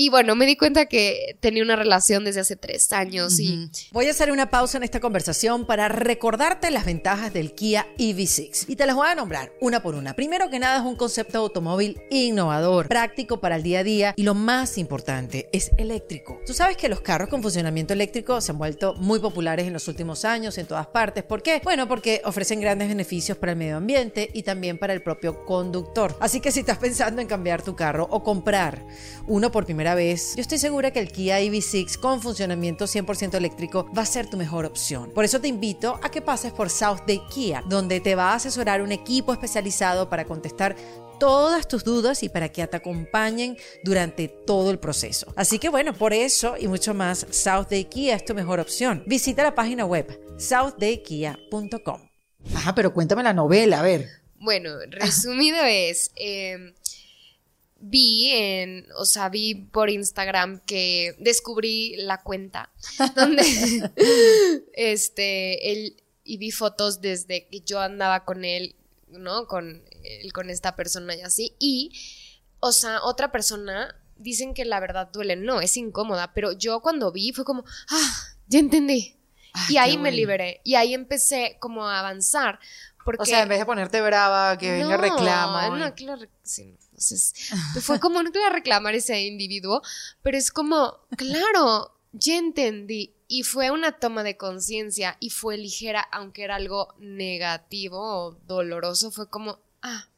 y bueno, me di cuenta que tenía una relación desde hace tres años y... Voy a hacer una pausa en esta conversación para recordarte las ventajas del Kia EV6 y te las voy a nombrar una por una. Primero que nada es un concepto automóvil innovador, práctico para el día a día y lo más importante es eléctrico. Tú sabes que los carros con funcionamiento eléctrico se han vuelto muy populares en los últimos años en todas partes. ¿Por qué? Bueno, porque ofrecen grandes beneficios para el medio ambiente y también para el propio conductor. Así que si estás pensando en cambiar tu carro o comprar uno por primera vez, yo estoy segura que el Kia EV6 con funcionamiento 100% eléctrico va a ser tu mejor opción. Por eso te invito a que pases por South Day Kia, donde te va a asesorar un equipo especializado para contestar todas tus dudas y para que te acompañen durante todo el proceso. Así que bueno, por eso y mucho más, South Day Kia es tu mejor opción. Visita la página web southdaykia.com. Ajá, pero cuéntame la novela, a ver. Bueno, resumido es, eh, vi en, o sea, vi por Instagram que descubrí la cuenta <laughs> donde, este, él, y vi fotos desde que yo andaba con él, ¿no? Con, él, con esta persona y así, y, o sea, otra persona, dicen que la verdad duele, no, es incómoda, pero yo cuando vi fue como, ah, ya entendí. Ay, y ahí me liberé. Y ahí empecé como a avanzar. Porque O sea, en vez de ponerte brava, que venga no, reclamo. No, que lo re- sí, no. Entonces, fue como no que a reclamar ese individuo, pero es como, claro, ya entendí. Y fue una toma de conciencia y fue ligera, aunque era algo negativo o doloroso, fue como, ah,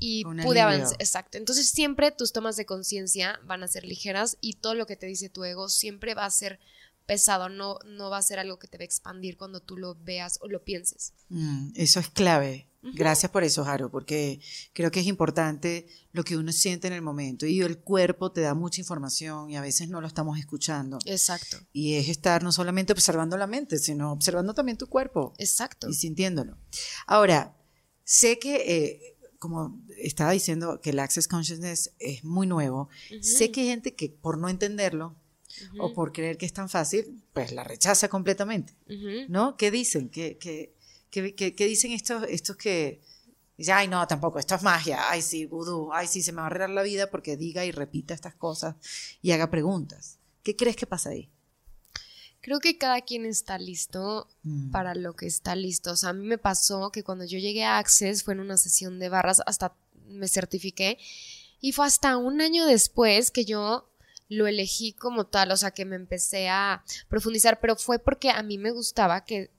y Un pude alivio. avanzar. Exacto. Entonces, siempre tus tomas de conciencia van a ser ligeras y todo lo que te dice tu ego siempre va a ser pesado, no, no va a ser algo que te va a expandir cuando tú lo veas o lo pienses. Mm, eso es clave. Gracias por eso, Jaro, porque creo que es importante lo que uno siente en el momento y el cuerpo te da mucha información y a veces no lo estamos escuchando. Exacto. Y es estar no solamente observando la mente, sino observando también tu cuerpo Exacto. y sintiéndolo. Ahora, sé que, eh, como estaba diciendo, que el Access Consciousness es muy nuevo. Sé que hay gente que por no entenderlo o por creer que es tan fácil, pues la rechaza completamente. ¿no? ¿Qué dicen? ¿Qué, qué, qué- qué- qué dicen estos, estos que dicen, ay, no, tampoco, esto es magia, ay, sí, vudú, ay, sí, se me va a arreglar la vida porque diga y repita estas cosas y haga preguntas? ¿Qué crees que pasa ahí? Creo que cada quien está listo Mm. para lo que está listo. O sea, a mí me pasó que cuando yo llegué a Access fue en una sesión de barras, hasta me certifiqué, y fue hasta un año después que yo lo elegí como tal, o sea, que me empecé a profundizar, pero fue porque a mí me gustaba que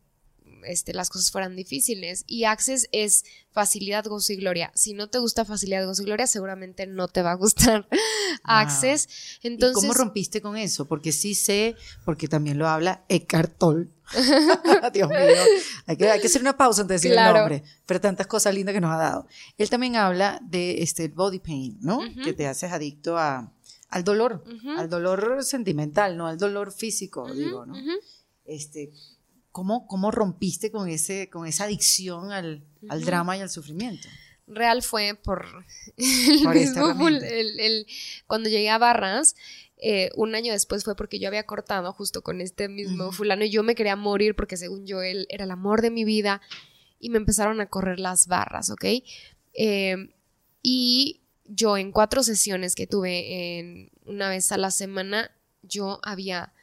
este, las cosas fueran difíciles. Y Access es facilidad, gozo y gloria. Si no te gusta facilidad, gozo y gloria, seguramente no te va a gustar <laughs> Access. Entonces, ¿Y cómo rompiste con eso? Porque sí sé, porque también lo habla Eckhart Tolle. <laughs> Dios mío, hay que, hay que hacer una pausa antes de decir Claro. el nombre, pero tantas cosas lindas que nos ha dado. Él también habla de este el body pain, ¿no? Ujú. Que te haces adicto a, al dolor, Ujú. al dolor sentimental, no al dolor físico, Ujú, digo, ¿no? ujú. Este, ¿cómo, ¿Cómo rompiste con, ese, con esa adicción al, al drama y al sufrimiento? real fue por <laughs> el Por mismo el- el- cuando llegué a Barras, eh, un año después fue porque yo había cortado justo con este mismo fulano y yo me quería morir porque según yo él era el amor de mi vida y me empezaron a correr las barras, ¿ok? Eh, y yo en cuatro sesiones que tuve en una vez a la semana, yo había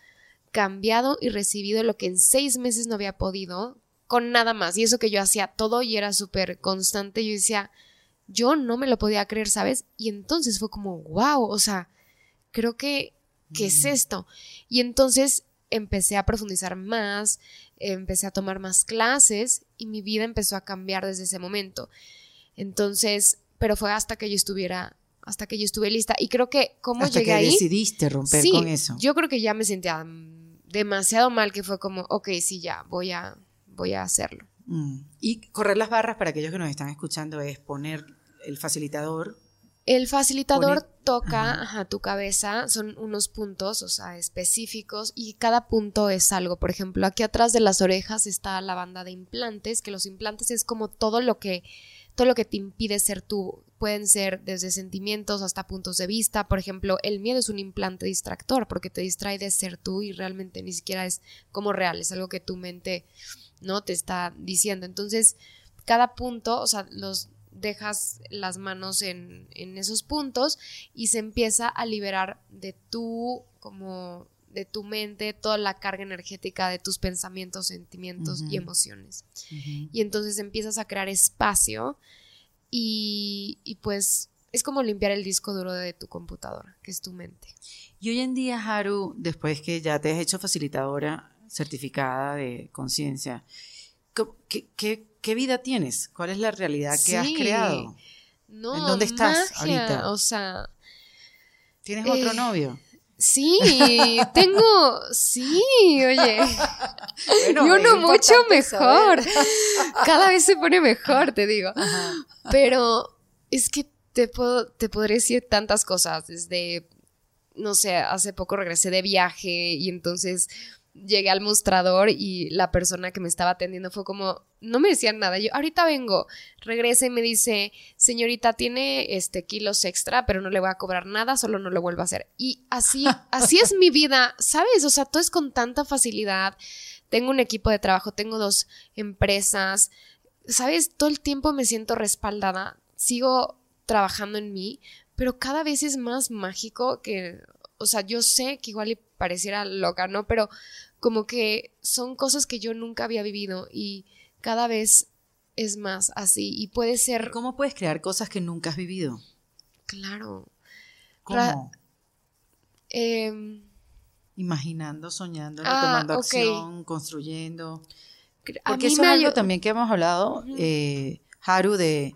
cambiado y recibido lo que en seis meses no había podido con nada más. Y eso que yo hacía todo y era súper constante. Yo decía, yo no me lo podía creer, ¿sabes? Y entonces fue como, wow, o sea, creo que, ¿qué es esto? Y entonces empecé a profundizar más, empecé a tomar más clases y mi vida empezó a cambiar desde ese momento. Entonces, pero fue hasta que yo estuviera, hasta que yo estuve lista. Y creo que, ¿cómo Hasta llegué que ahí? decidiste romper Sí, con eso. Yo creo que ya me sentía mm, demasiado mal que fue como, ok, sí, ya, voy a, voy a hacerlo. Mm. Y correr las barras para aquellos que nos están escuchando es poner el facilitador. El facilitador toca Ajá. ajá, tu cabeza, son unos puntos, o sea, específicos, y cada punto es algo. Por ejemplo, aquí atrás de las orejas está la banda de implantes, que los implantes es como todo lo que, todo lo que te impide ser tú. Pueden ser desde sentimientos hasta puntos de vista. Por ejemplo, el miedo es un implante distractor porque te distrae de ser tú y realmente ni siquiera es como real, es algo que tu mente no te está diciendo. Entonces, cada punto, o sea, los dejas las manos en, en esos puntos y se empieza a liberar de tu, como de tu mente, toda la carga energética de tus pensamientos, sentimientos y emociones. Y entonces empiezas a crear espacio y, y pues es como limpiar el disco duro de tu computadora, que es tu mente. Y hoy en día, Haru, después que ya te has hecho facilitadora certificada de conciencia, ¿co- ¿qué, qué, qué vida tienes? ¿Cuál es la realidad que has creado? No, ¿En dónde estás magia, ahorita? O sea, ¿Tienes otro Eh, novio? Sí, tengo, sí, oye. Bueno, y uno mucho mejor. Cada vez se pone mejor, te digo. Ajá. Pero es que te puedo, te podré decir tantas cosas. Desde, no sé, hace poco regresé de viaje y entonces llegué al mostrador y la persona que me estaba atendiendo fue como, no me decían nada. Yo, ahorita vengo. Regresa y me dice, señorita, tiene este kilos extra, pero no le voy a cobrar nada, solo no lo vuelvo a hacer. Y así, <laughs> así es mi vida, ¿sabes? O sea, todo es con tanta facilidad. Tengo un equipo de trabajo, tengo dos empresas, ¿sabes? Todo el tiempo me siento respaldada, sigo trabajando en mí, pero cada vez es más mágico que, o sea, yo sé que igual pareciera loca, ¿no? Pero como que son cosas que yo nunca había vivido y cada vez es más así y puede ser... ¿Cómo puedes crear cosas que nunca has vivido? Claro. ¿Cómo? Em, Imaginando, soñando, Ah, tomando acción, construyendo. Porque eso es algo también que hemos hablado, eh, Haru, de...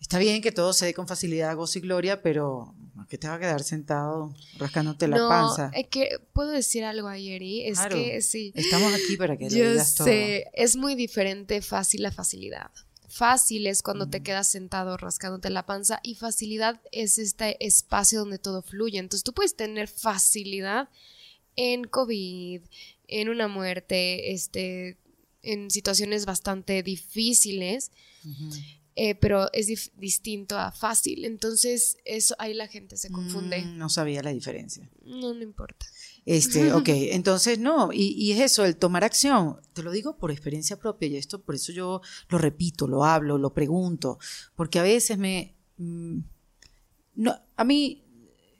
Está bien que todo se dé con facilidad, gozo y gloria, pero ¿a ¿qué te va a quedar sentado rascándote la no, panza? es que puedo decir algo ayer y es Claro. que sí. Estamos aquí para que lo Yo digas todo. sé, es muy diferente fácil a facilidad. Fácil es cuando Mm. te quedas sentado rascándote la panza y facilidad es este espacio donde todo fluye. Entonces tú puedes tener facilidad en COVID, en una muerte, este, en situaciones bastante difíciles, Ujú. Eh, pero es distinto a fácil. Entonces eso ahí la gente se confunde. Mm, no sabía la diferencia. No, no importa. Este, <laughs> ok, entonces no, y, y es eso, el tomar acción, te lo digo por experiencia propia y esto, por eso yo lo repito, lo hablo, lo pregunto, porque a veces me, mm, no, a mí,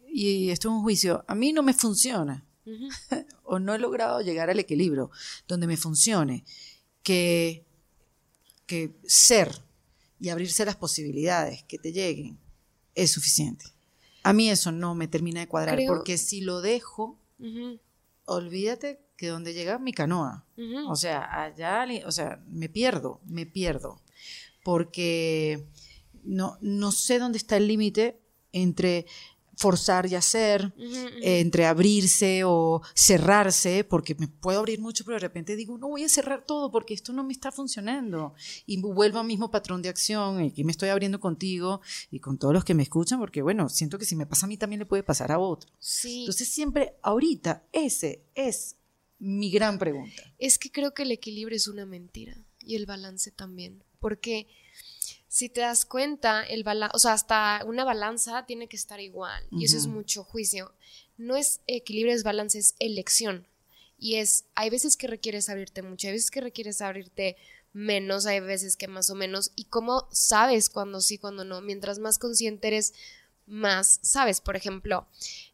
y esto es un juicio, a mí no me funciona, <laughs> o no he logrado llegar al equilibrio donde me funcione, que, que ser y abrirse las posibilidades que te lleguen es suficiente. A mí eso no me termina de cuadrar, Creo- porque si lo dejo, olvídate que donde llega mi canoa, o sea, allá, o sea, me pierdo, me pierdo, porque no, no sé dónde está el límite entre forzar y hacer, entre abrirse o cerrarse, porque me puedo abrir mucho, pero de repente digo, no voy a cerrar todo porque esto no me está funcionando. Y vuelvo al mismo patrón de acción, y aquí me estoy abriendo contigo y con todos los que me escuchan, porque bueno, siento que si me pasa a mí también le puede pasar a otro. Sí. Entonces siempre, ahorita, ese es mi gran pregunta. Es que creo que el equilibrio es una mentira y el balance también, porque si te das cuenta, el bala o sea, hasta una balanza tiene que estar igual y eso es mucho juicio. No es equilibrio, es balance, es elección. Y es, hay veces que requieres abrirte mucho, hay veces que requieres abrirte menos, hay veces que más o menos. Y cómo sabes cuando sí, cuando no. Mientras más consciente eres, más sabes. Por ejemplo,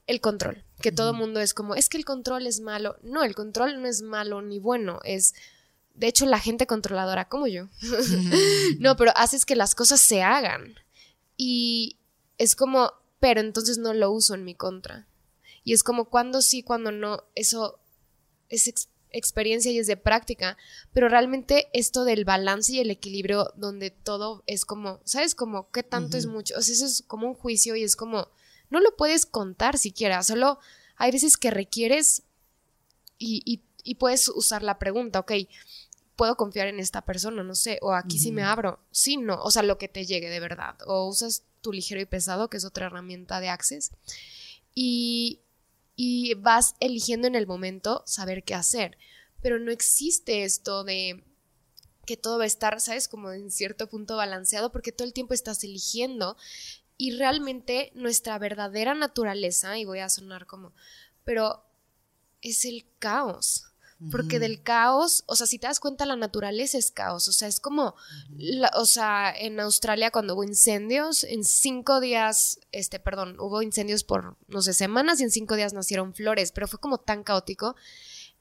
el control, que todo mundo es como, es que el control es malo. No, el control no es malo ni bueno, es, de hecho, la gente controladora como yo. <laughs> no, pero haces que las cosas se hagan. Y es como, pero entonces no lo uso en mi contra. Y es como cuando sí, cuando no, eso es ex- experiencia y es de práctica, pero realmente esto del balance y el equilibrio donde todo es como, ¿sabes? Como qué tanto es mucho, o sea, eso es como un juicio y es como, no lo puedes contar siquiera, solo hay veces que requieres y, y- y puedes usar la pregunta, ok, puedo confiar en esta persona, no sé, o aquí sí me abro, sí, no, o sea, lo que te llegue de verdad, o usas tu ligero y pesado, que es otra herramienta de Access, y, y vas eligiendo en el momento saber qué hacer, pero no existe esto de que todo va a estar, ¿sabes? Como en cierto punto balanceado, porque todo el tiempo estás eligiendo y realmente nuestra verdadera naturaleza, y voy a sonar como, pero es el caos. Porque del caos, o sea, si te das cuenta, la naturaleza es caos. O sea, es como, la- o sea, en Australia cuando hubo incendios, en cinco días, este, perdón, hubo incendios por, no sé, semanas y en cinco días nacieron flores, pero fue como tan caótico.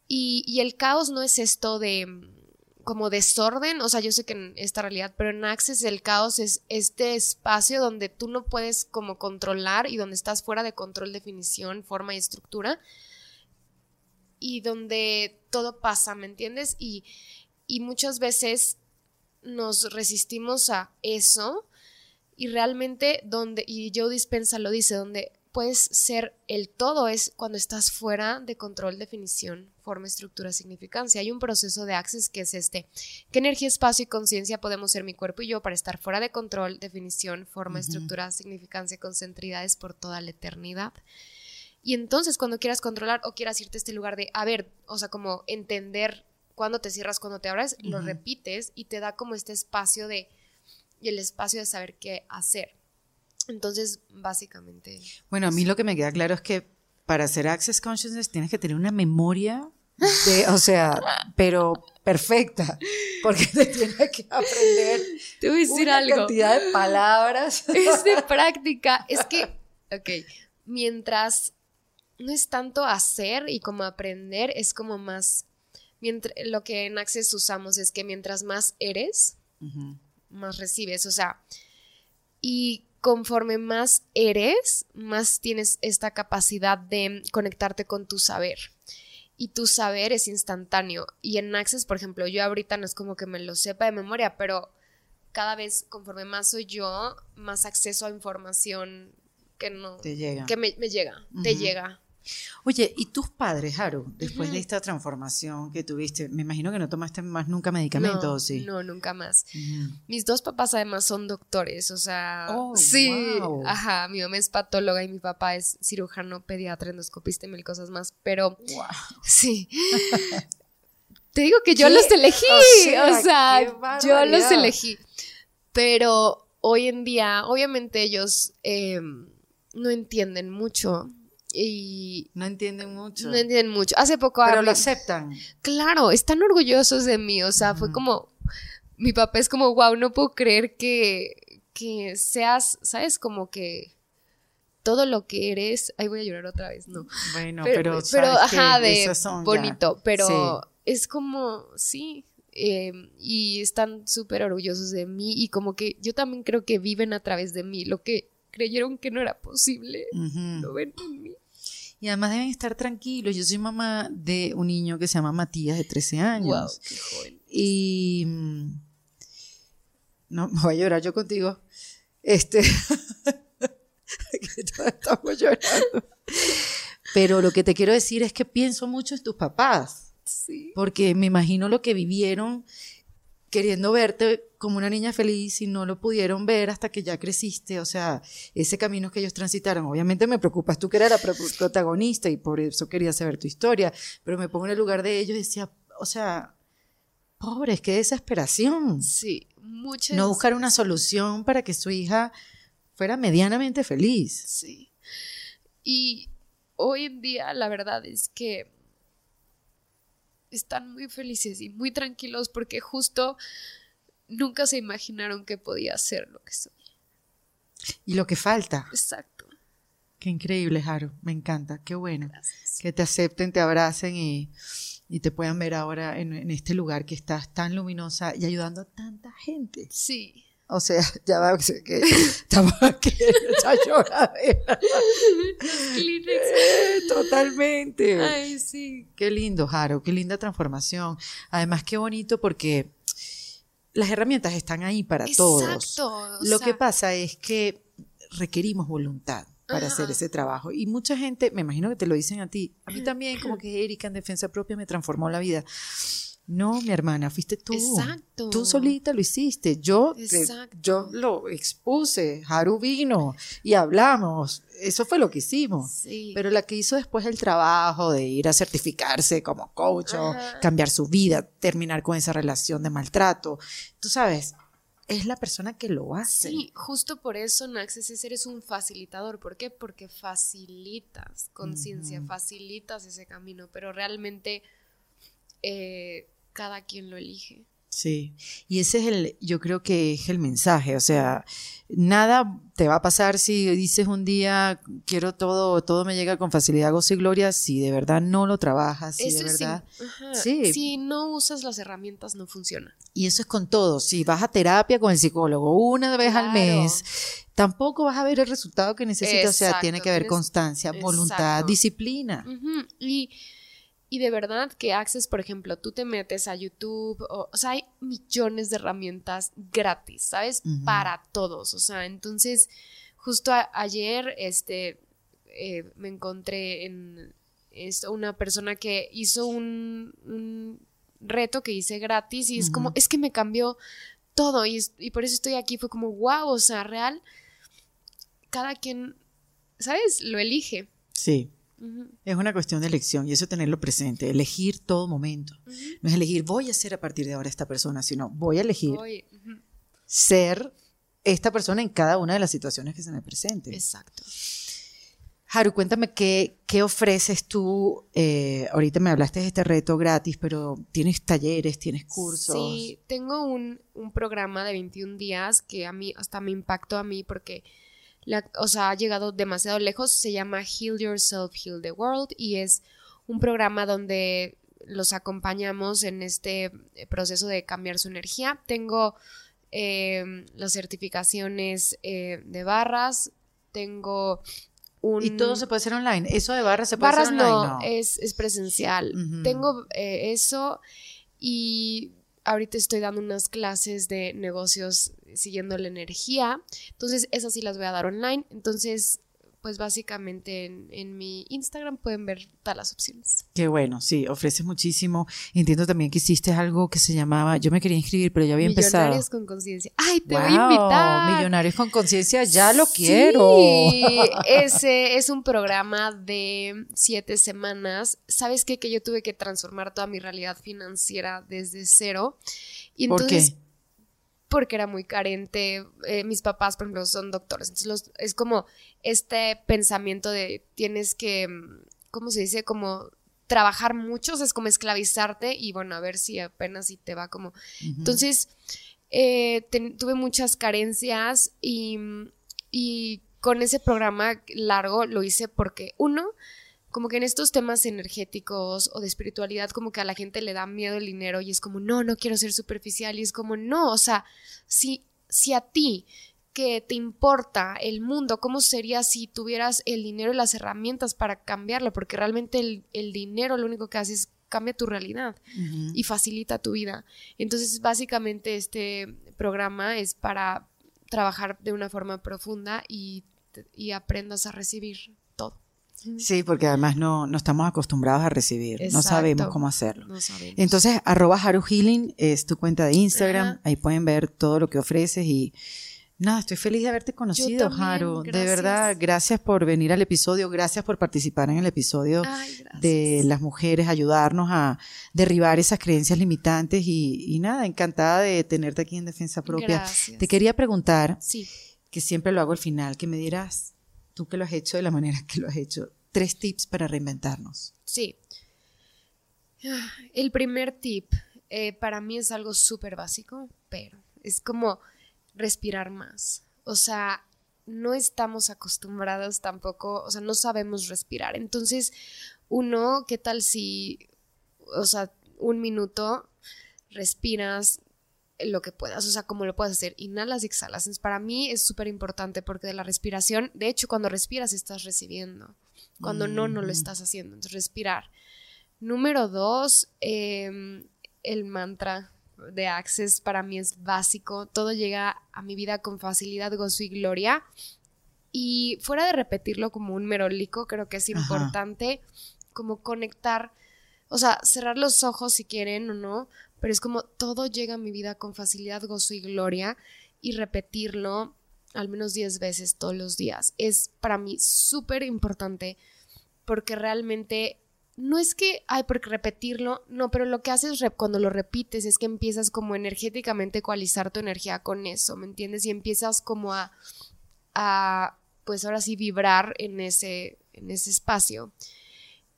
Y, y el caos no es esto de mm, como desorden, o sea, yo sé que en esta realidad, pero en Access el caos es este espacio donde tú no puedes como controlar y donde estás fuera de control, definición, forma y estructura y donde todo pasa, ¿me entiendes? Y, y muchas veces nos resistimos a eso y realmente donde, y Joe Dispensa lo dice, donde puedes ser el todo es cuando estás fuera de control, definición, forma, estructura, significancia. Hay un proceso de access que es este. ¿Qué energía, espacio y conciencia podemos ser mi cuerpo y yo para estar fuera de control, definición, forma, estructura, significancia, concentridades por toda la eternidad? Y entonces cuando quieras controlar o quieras irte a este lugar de, a ver, o sea, como entender cuándo te cierras, cuándo te abres, lo repites y te da como este espacio de, y el espacio de saber qué hacer. Entonces, básicamente, Bueno, a mí lo que me queda claro es que para hacer Access Consciousness tienes que tener una memoria, de, o sea, <laughs> pero perfecta, porque te tienes que aprender te voy a una cantidad de palabras. es de <laughs> práctica. Es que, ok, mientras no es tanto hacer y como aprender, es como más, mientras, lo que en Access usamos es que mientras más eres, más recibes, o sea, y conforme más eres, más tienes esta capacidad de conectarte con tu saber. Y tu saber es instantáneo. Y en Access, por ejemplo, yo ahorita no es como que me lo sepa de memoria, pero cada vez, conforme más soy yo, más acceso a información que no... Te llega. Que me, me llega, te llega. Oye, ¿y tus padres, Haru, después de esta transformación que tuviste? Me imagino que no tomaste más nunca medicamentos, no, ¿o sí? no, nunca más. Mis dos papás además son doctores, o sea, Oh, sí, wow. ajá, mi mamá es patóloga y mi papá es cirujano, pediatra, endoscopista y mil cosas más, pero Wow. sí. <laughs> Te digo que yo ¿Qué? los elegí, O sea, o sea, qué yo los elegí. Pero hoy en día, obviamente ellos eh, no entienden mucho y No entienden mucho. no entienden mucho. Hace poco pero hablé- lo aceptan. Claro, están orgullosos de mí. O sea, fue como. Mi papá es como, wow, no puedo creer que, que seas, ¿sabes? Como que todo lo que eres. Ahí voy a llorar otra vez, no. Bueno, pero, pero, pero, ajá, de ya- bonito. Pero Sí. es como, sí. eh, y están súper orgullosos de mí. Y como que yo también creo que viven a través de mí. Lo que creyeron que no era posible, lo ven en mí. Y además deben estar tranquilos. Yo soy mamá de un niño que se llama Matías, de 13 años. Wow, qué joven. Y. mm, No, me <laughs> voy a llorar yo contigo. Este. <laughs> estamos llorando. Pero lo que te quiero decir es que pienso mucho en tus papás. Sí. Porque me imagino lo que vivieron queriendo verte como una niña feliz y no lo pudieron ver hasta que ya creciste. O sea, ese camino que ellos transitaron. Obviamente me preocupas tú que eras la pro- protagonista y por eso quería saber tu historia. Pero me pongo en el lugar de ellos y decía, o sea, pobres, qué desesperación. Sí, muchas. No buscar una solución para que su hija fuera medianamente feliz. Sí. Y hoy en día la verdad es que están muy felices y muy tranquilos porque justo nunca se imaginaron que podía ser lo que soy. Y lo que falta. Exacto. Qué increíble, Jaro. Me encanta. Qué bueno. Gracias. que te acepten, te abracen y, y te puedan ver ahora en, en este lugar que estás tan luminosa y ayudando a tanta gente. Sí. O sea, <laughs> ya va, que estamos aquí en esta lloradera. Eh, Totalmente. Ay, sí. Qué lindo, Jaro, qué linda transformación. Además, qué bonito porque las herramientas están ahí para todos. Exacto. o Lo sea, que pasa es que requerimos voluntad para Ajá. hacer ese trabajo. Y mucha gente, me imagino que te lo dicen a ti, a mí también, como que Erika en defensa propia me transformó la vida. No, mi hermana, fuiste tú. Exacto. Tú solita lo hiciste. Yo, Exacto. yo lo expuse. Haru vino y hablamos. Eso fue lo que hicimos. Sí. Pero la que hizo después el trabajo de ir a certificarse como coach o cambiar su vida, terminar con esa relación de maltrato, tú sabes, es la persona que lo hace. Sí, justo por eso Naxes eres un facilitador. ¿Por qué? Porque facilitas conciencia, facilitas ese camino, pero realmente eh, cada quien lo elige. Sí, y ese es el, yo creo que es el mensaje, o sea, nada te va a pasar si dices un día quiero todo, todo me llega con facilidad, gozo y gloria, si de verdad no lo trabajas, si de Eso verdad. ajá. Sí. Si no usas las herramientas, no funciona. Y eso es con todo, si vas a terapia con el psicólogo una vez al mes, tampoco vas a ver el resultado que necesitas, o sea, Exacto, tiene que haber constancia, voluntad, Exacto. disciplina. Y, y de verdad que Access, por ejemplo, tú te metes a YouTube, o, o sea, hay millones de herramientas gratis, ¿sabes? Para todos. O sea, entonces, justo a- ayer, este, eh, me encontré en esto, una persona que hizo un, un reto que hice gratis y es como, es que me cambió todo y, es- y por eso estoy aquí. Fue como, wow, o sea, real, cada quien, ¿sabes? Lo elige. Sí, Es una cuestión de elección y eso tenerlo presente, elegir todo momento. No es elegir voy a ser a partir de ahora esta persona, sino voy a elegir Voy, ser esta persona en cada una de las situaciones que se me presenten. Exacto. Haru, cuéntame qué, qué ofreces tú. eh, ahorita me hablaste de este reto gratis, pero tienes talleres, tienes cursos. Sí, tengo un, un programa de 21 días que a mí hasta me impactó a mí porque la- o sea, ha llegado demasiado lejos. Se llama Heal Yourself, Heal the World y es un programa donde los acompañamos en este eh, proceso de cambiar su energía. Tengo eh, las certificaciones eh, de barras, tengo un... Y todo se puede hacer online. Eso de barras se puede Barras hacer online. no, No, Es, es presencial. Tengo eh, eso y ahorita estoy dando unas clases de negocios siguiendo la energía. Entonces, esas sí las voy a dar online. Entonces, pues básicamente en, en mi Instagram pueden ver todas las opciones. Qué bueno, sí, ofreces muchísimo. Entiendo también que hiciste algo que se llamaba, yo me quería inscribir, pero ya había empezado. Millonarios con conciencia. ¡Ay, te voy a invitar! Millonarios con conciencia, ya lo Sí, quiero. ese es un programa de siete semanas. ¿Sabes qué? Que yo tuve que transformar toda mi realidad financiera desde cero. Y ¿Por entonces, qué? Porque era muy carente. Eh, mis papás, por ejemplo, son doctores. Entonces, los- es como este pensamiento de tienes que, mm, ¿cómo se dice? Como trabajar mucho, o sea, es como esclavizarte y bueno, a ver si apenas si te va como entonces, eh, tuve muchas carencias y, y con ese programa largo lo hice porque, uno, como que en estos temas energéticos o de espiritualidad, como que a la gente le da miedo el dinero y es como, no, no quiero ser superficial y es como, no, o sea, si, si a ti que te importa el mundo, ¿cómo sería si tuvieras el dinero y las herramientas para cambiarlo? Porque realmente el, el dinero lo único que hace es cambia tu realidad y facilita tu vida. Entonces, básicamente este programa es para trabajar de una forma profunda y, y aprendas a recibir. Sí, porque además no, no estamos acostumbrados a recibir, no sabemos cómo hacerlo. No sabemos. Entonces, arroba Haru Healing es tu cuenta de Instagram, Ajá. ahí pueden ver todo lo que ofreces y nada, estoy feliz de haberte conocido, también, Haru. De verdad, gracias por venir al episodio, gracias por participar en el episodio Ay, de las mujeres, ayudarnos a derribar esas creencias limitantes y, y nada, encantada de tenerte aquí en Defensa Propia. Gracias. Te quería preguntar, Sí. que siempre lo hago al final, que me dieras, tú que lo has hecho de la manera que lo has hecho, tres tips para reinventarnos. Sí. El primer tip eh, para mí es algo súper básico, pero es como respirar más. O sea, no estamos acostumbrados tampoco, o sea, no sabemos respirar. Entonces, uno, ¿qué tal si, o sea, un minuto respiras lo que puedas, o sea, como lo puedes hacer, inhalas y exhalas. Entonces, para mí es súper importante porque de la respiración, de hecho, cuando respiras estás recibiendo. Cuando no, no lo estás haciendo. Entonces, respirar. Número dos, eh, el mantra de Access para mí es básico. Todo llega a mi vida con facilidad, gozo y gloria. Y fuera de repetirlo como un merólico, creo que es Ajá. importante como conectar, o sea, cerrar los ojos si quieren o no, pero es como todo llega a mi vida con facilidad, gozo y gloria y repetirlo al menos 10 veces todos los días. Es para mí súper importante porque realmente no es que, ay, porque repetirlo, no, pero lo que haces cuando lo repites es que empiezas como energéticamente a ecualizar tu energía con eso, ¿me entiendes? Y empiezas como a, a pues ahora sí, vibrar en ese, en ese espacio.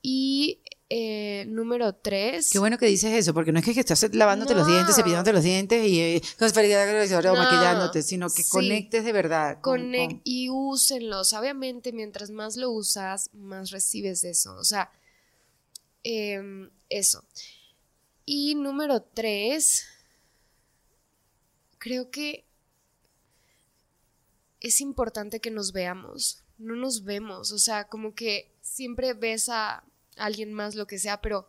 Y eh, número tres. Qué bueno que dices eso, porque no es que estás lavándote los No. dientes, cepillándote los dientes y eh, felicidad o No. maquillándote, sino que Sí. conectes de verdad. con- y úsenlos. Obviamente, mientras más lo usas, más recibes eso. O sea, em, eso. Y número tres, creo que es importante que nos veamos. No nos vemos. O sea, como que siempre ves a alguien más, lo que sea, pero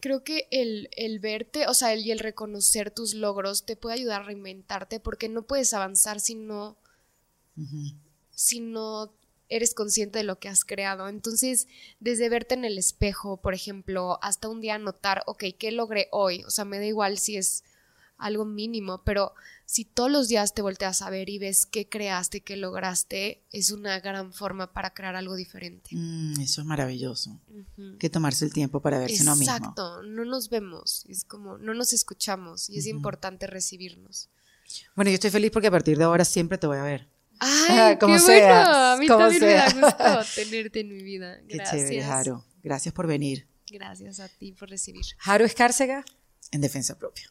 creo que el, el verte, o sea, el, y el reconocer tus logros te puede ayudar a reinventarte porque no puedes avanzar si no, si no eres consciente de lo que has creado. Entonces, desde verte en el espejo, por ejemplo, hasta un día notar, ok, ¿qué logré hoy? O sea, me da igual si es algo mínimo, pero si todos los días te volteas a ver y ves qué creaste, qué lograste, es una gran forma para crear algo diferente. Mm, eso es maravilloso. Ujú. Que tomarse el tiempo para verse uno mismo. Exacto, no nos vemos, es como no nos escuchamos y es importante recibirnos. Bueno, yo estoy feliz porque a partir de ahora siempre te voy a ver. Ay, <laughs> como qué sea, bueno, a mí como también me da gusto <laughs> tenerte en mi vida. Qué Gracias. chévere, Jaro. Gracias por venir. Gracias a ti por recibir. Jaro Escárcega. En defensa propia.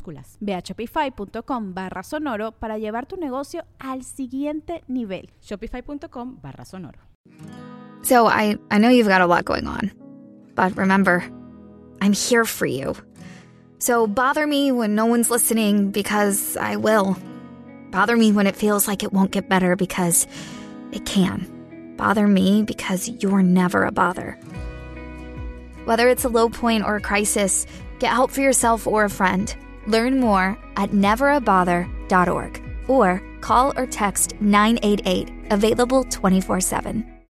minúsculas Ve a shopify.com barra sonoro para llevar tu negocio al siguiente nivel. Shopify.com barra sonoro. So I, I know you've got a lot going on, but remember, I'm here for you. So bother me when no one's listening because I will. Bother me when it feels like it won't get better because it can. Bother me because you're never a bother. Whether it's a low point or a crisis, get help for yourself or a friend. Learn more at neverabother.org or call or text 988, available 24 7.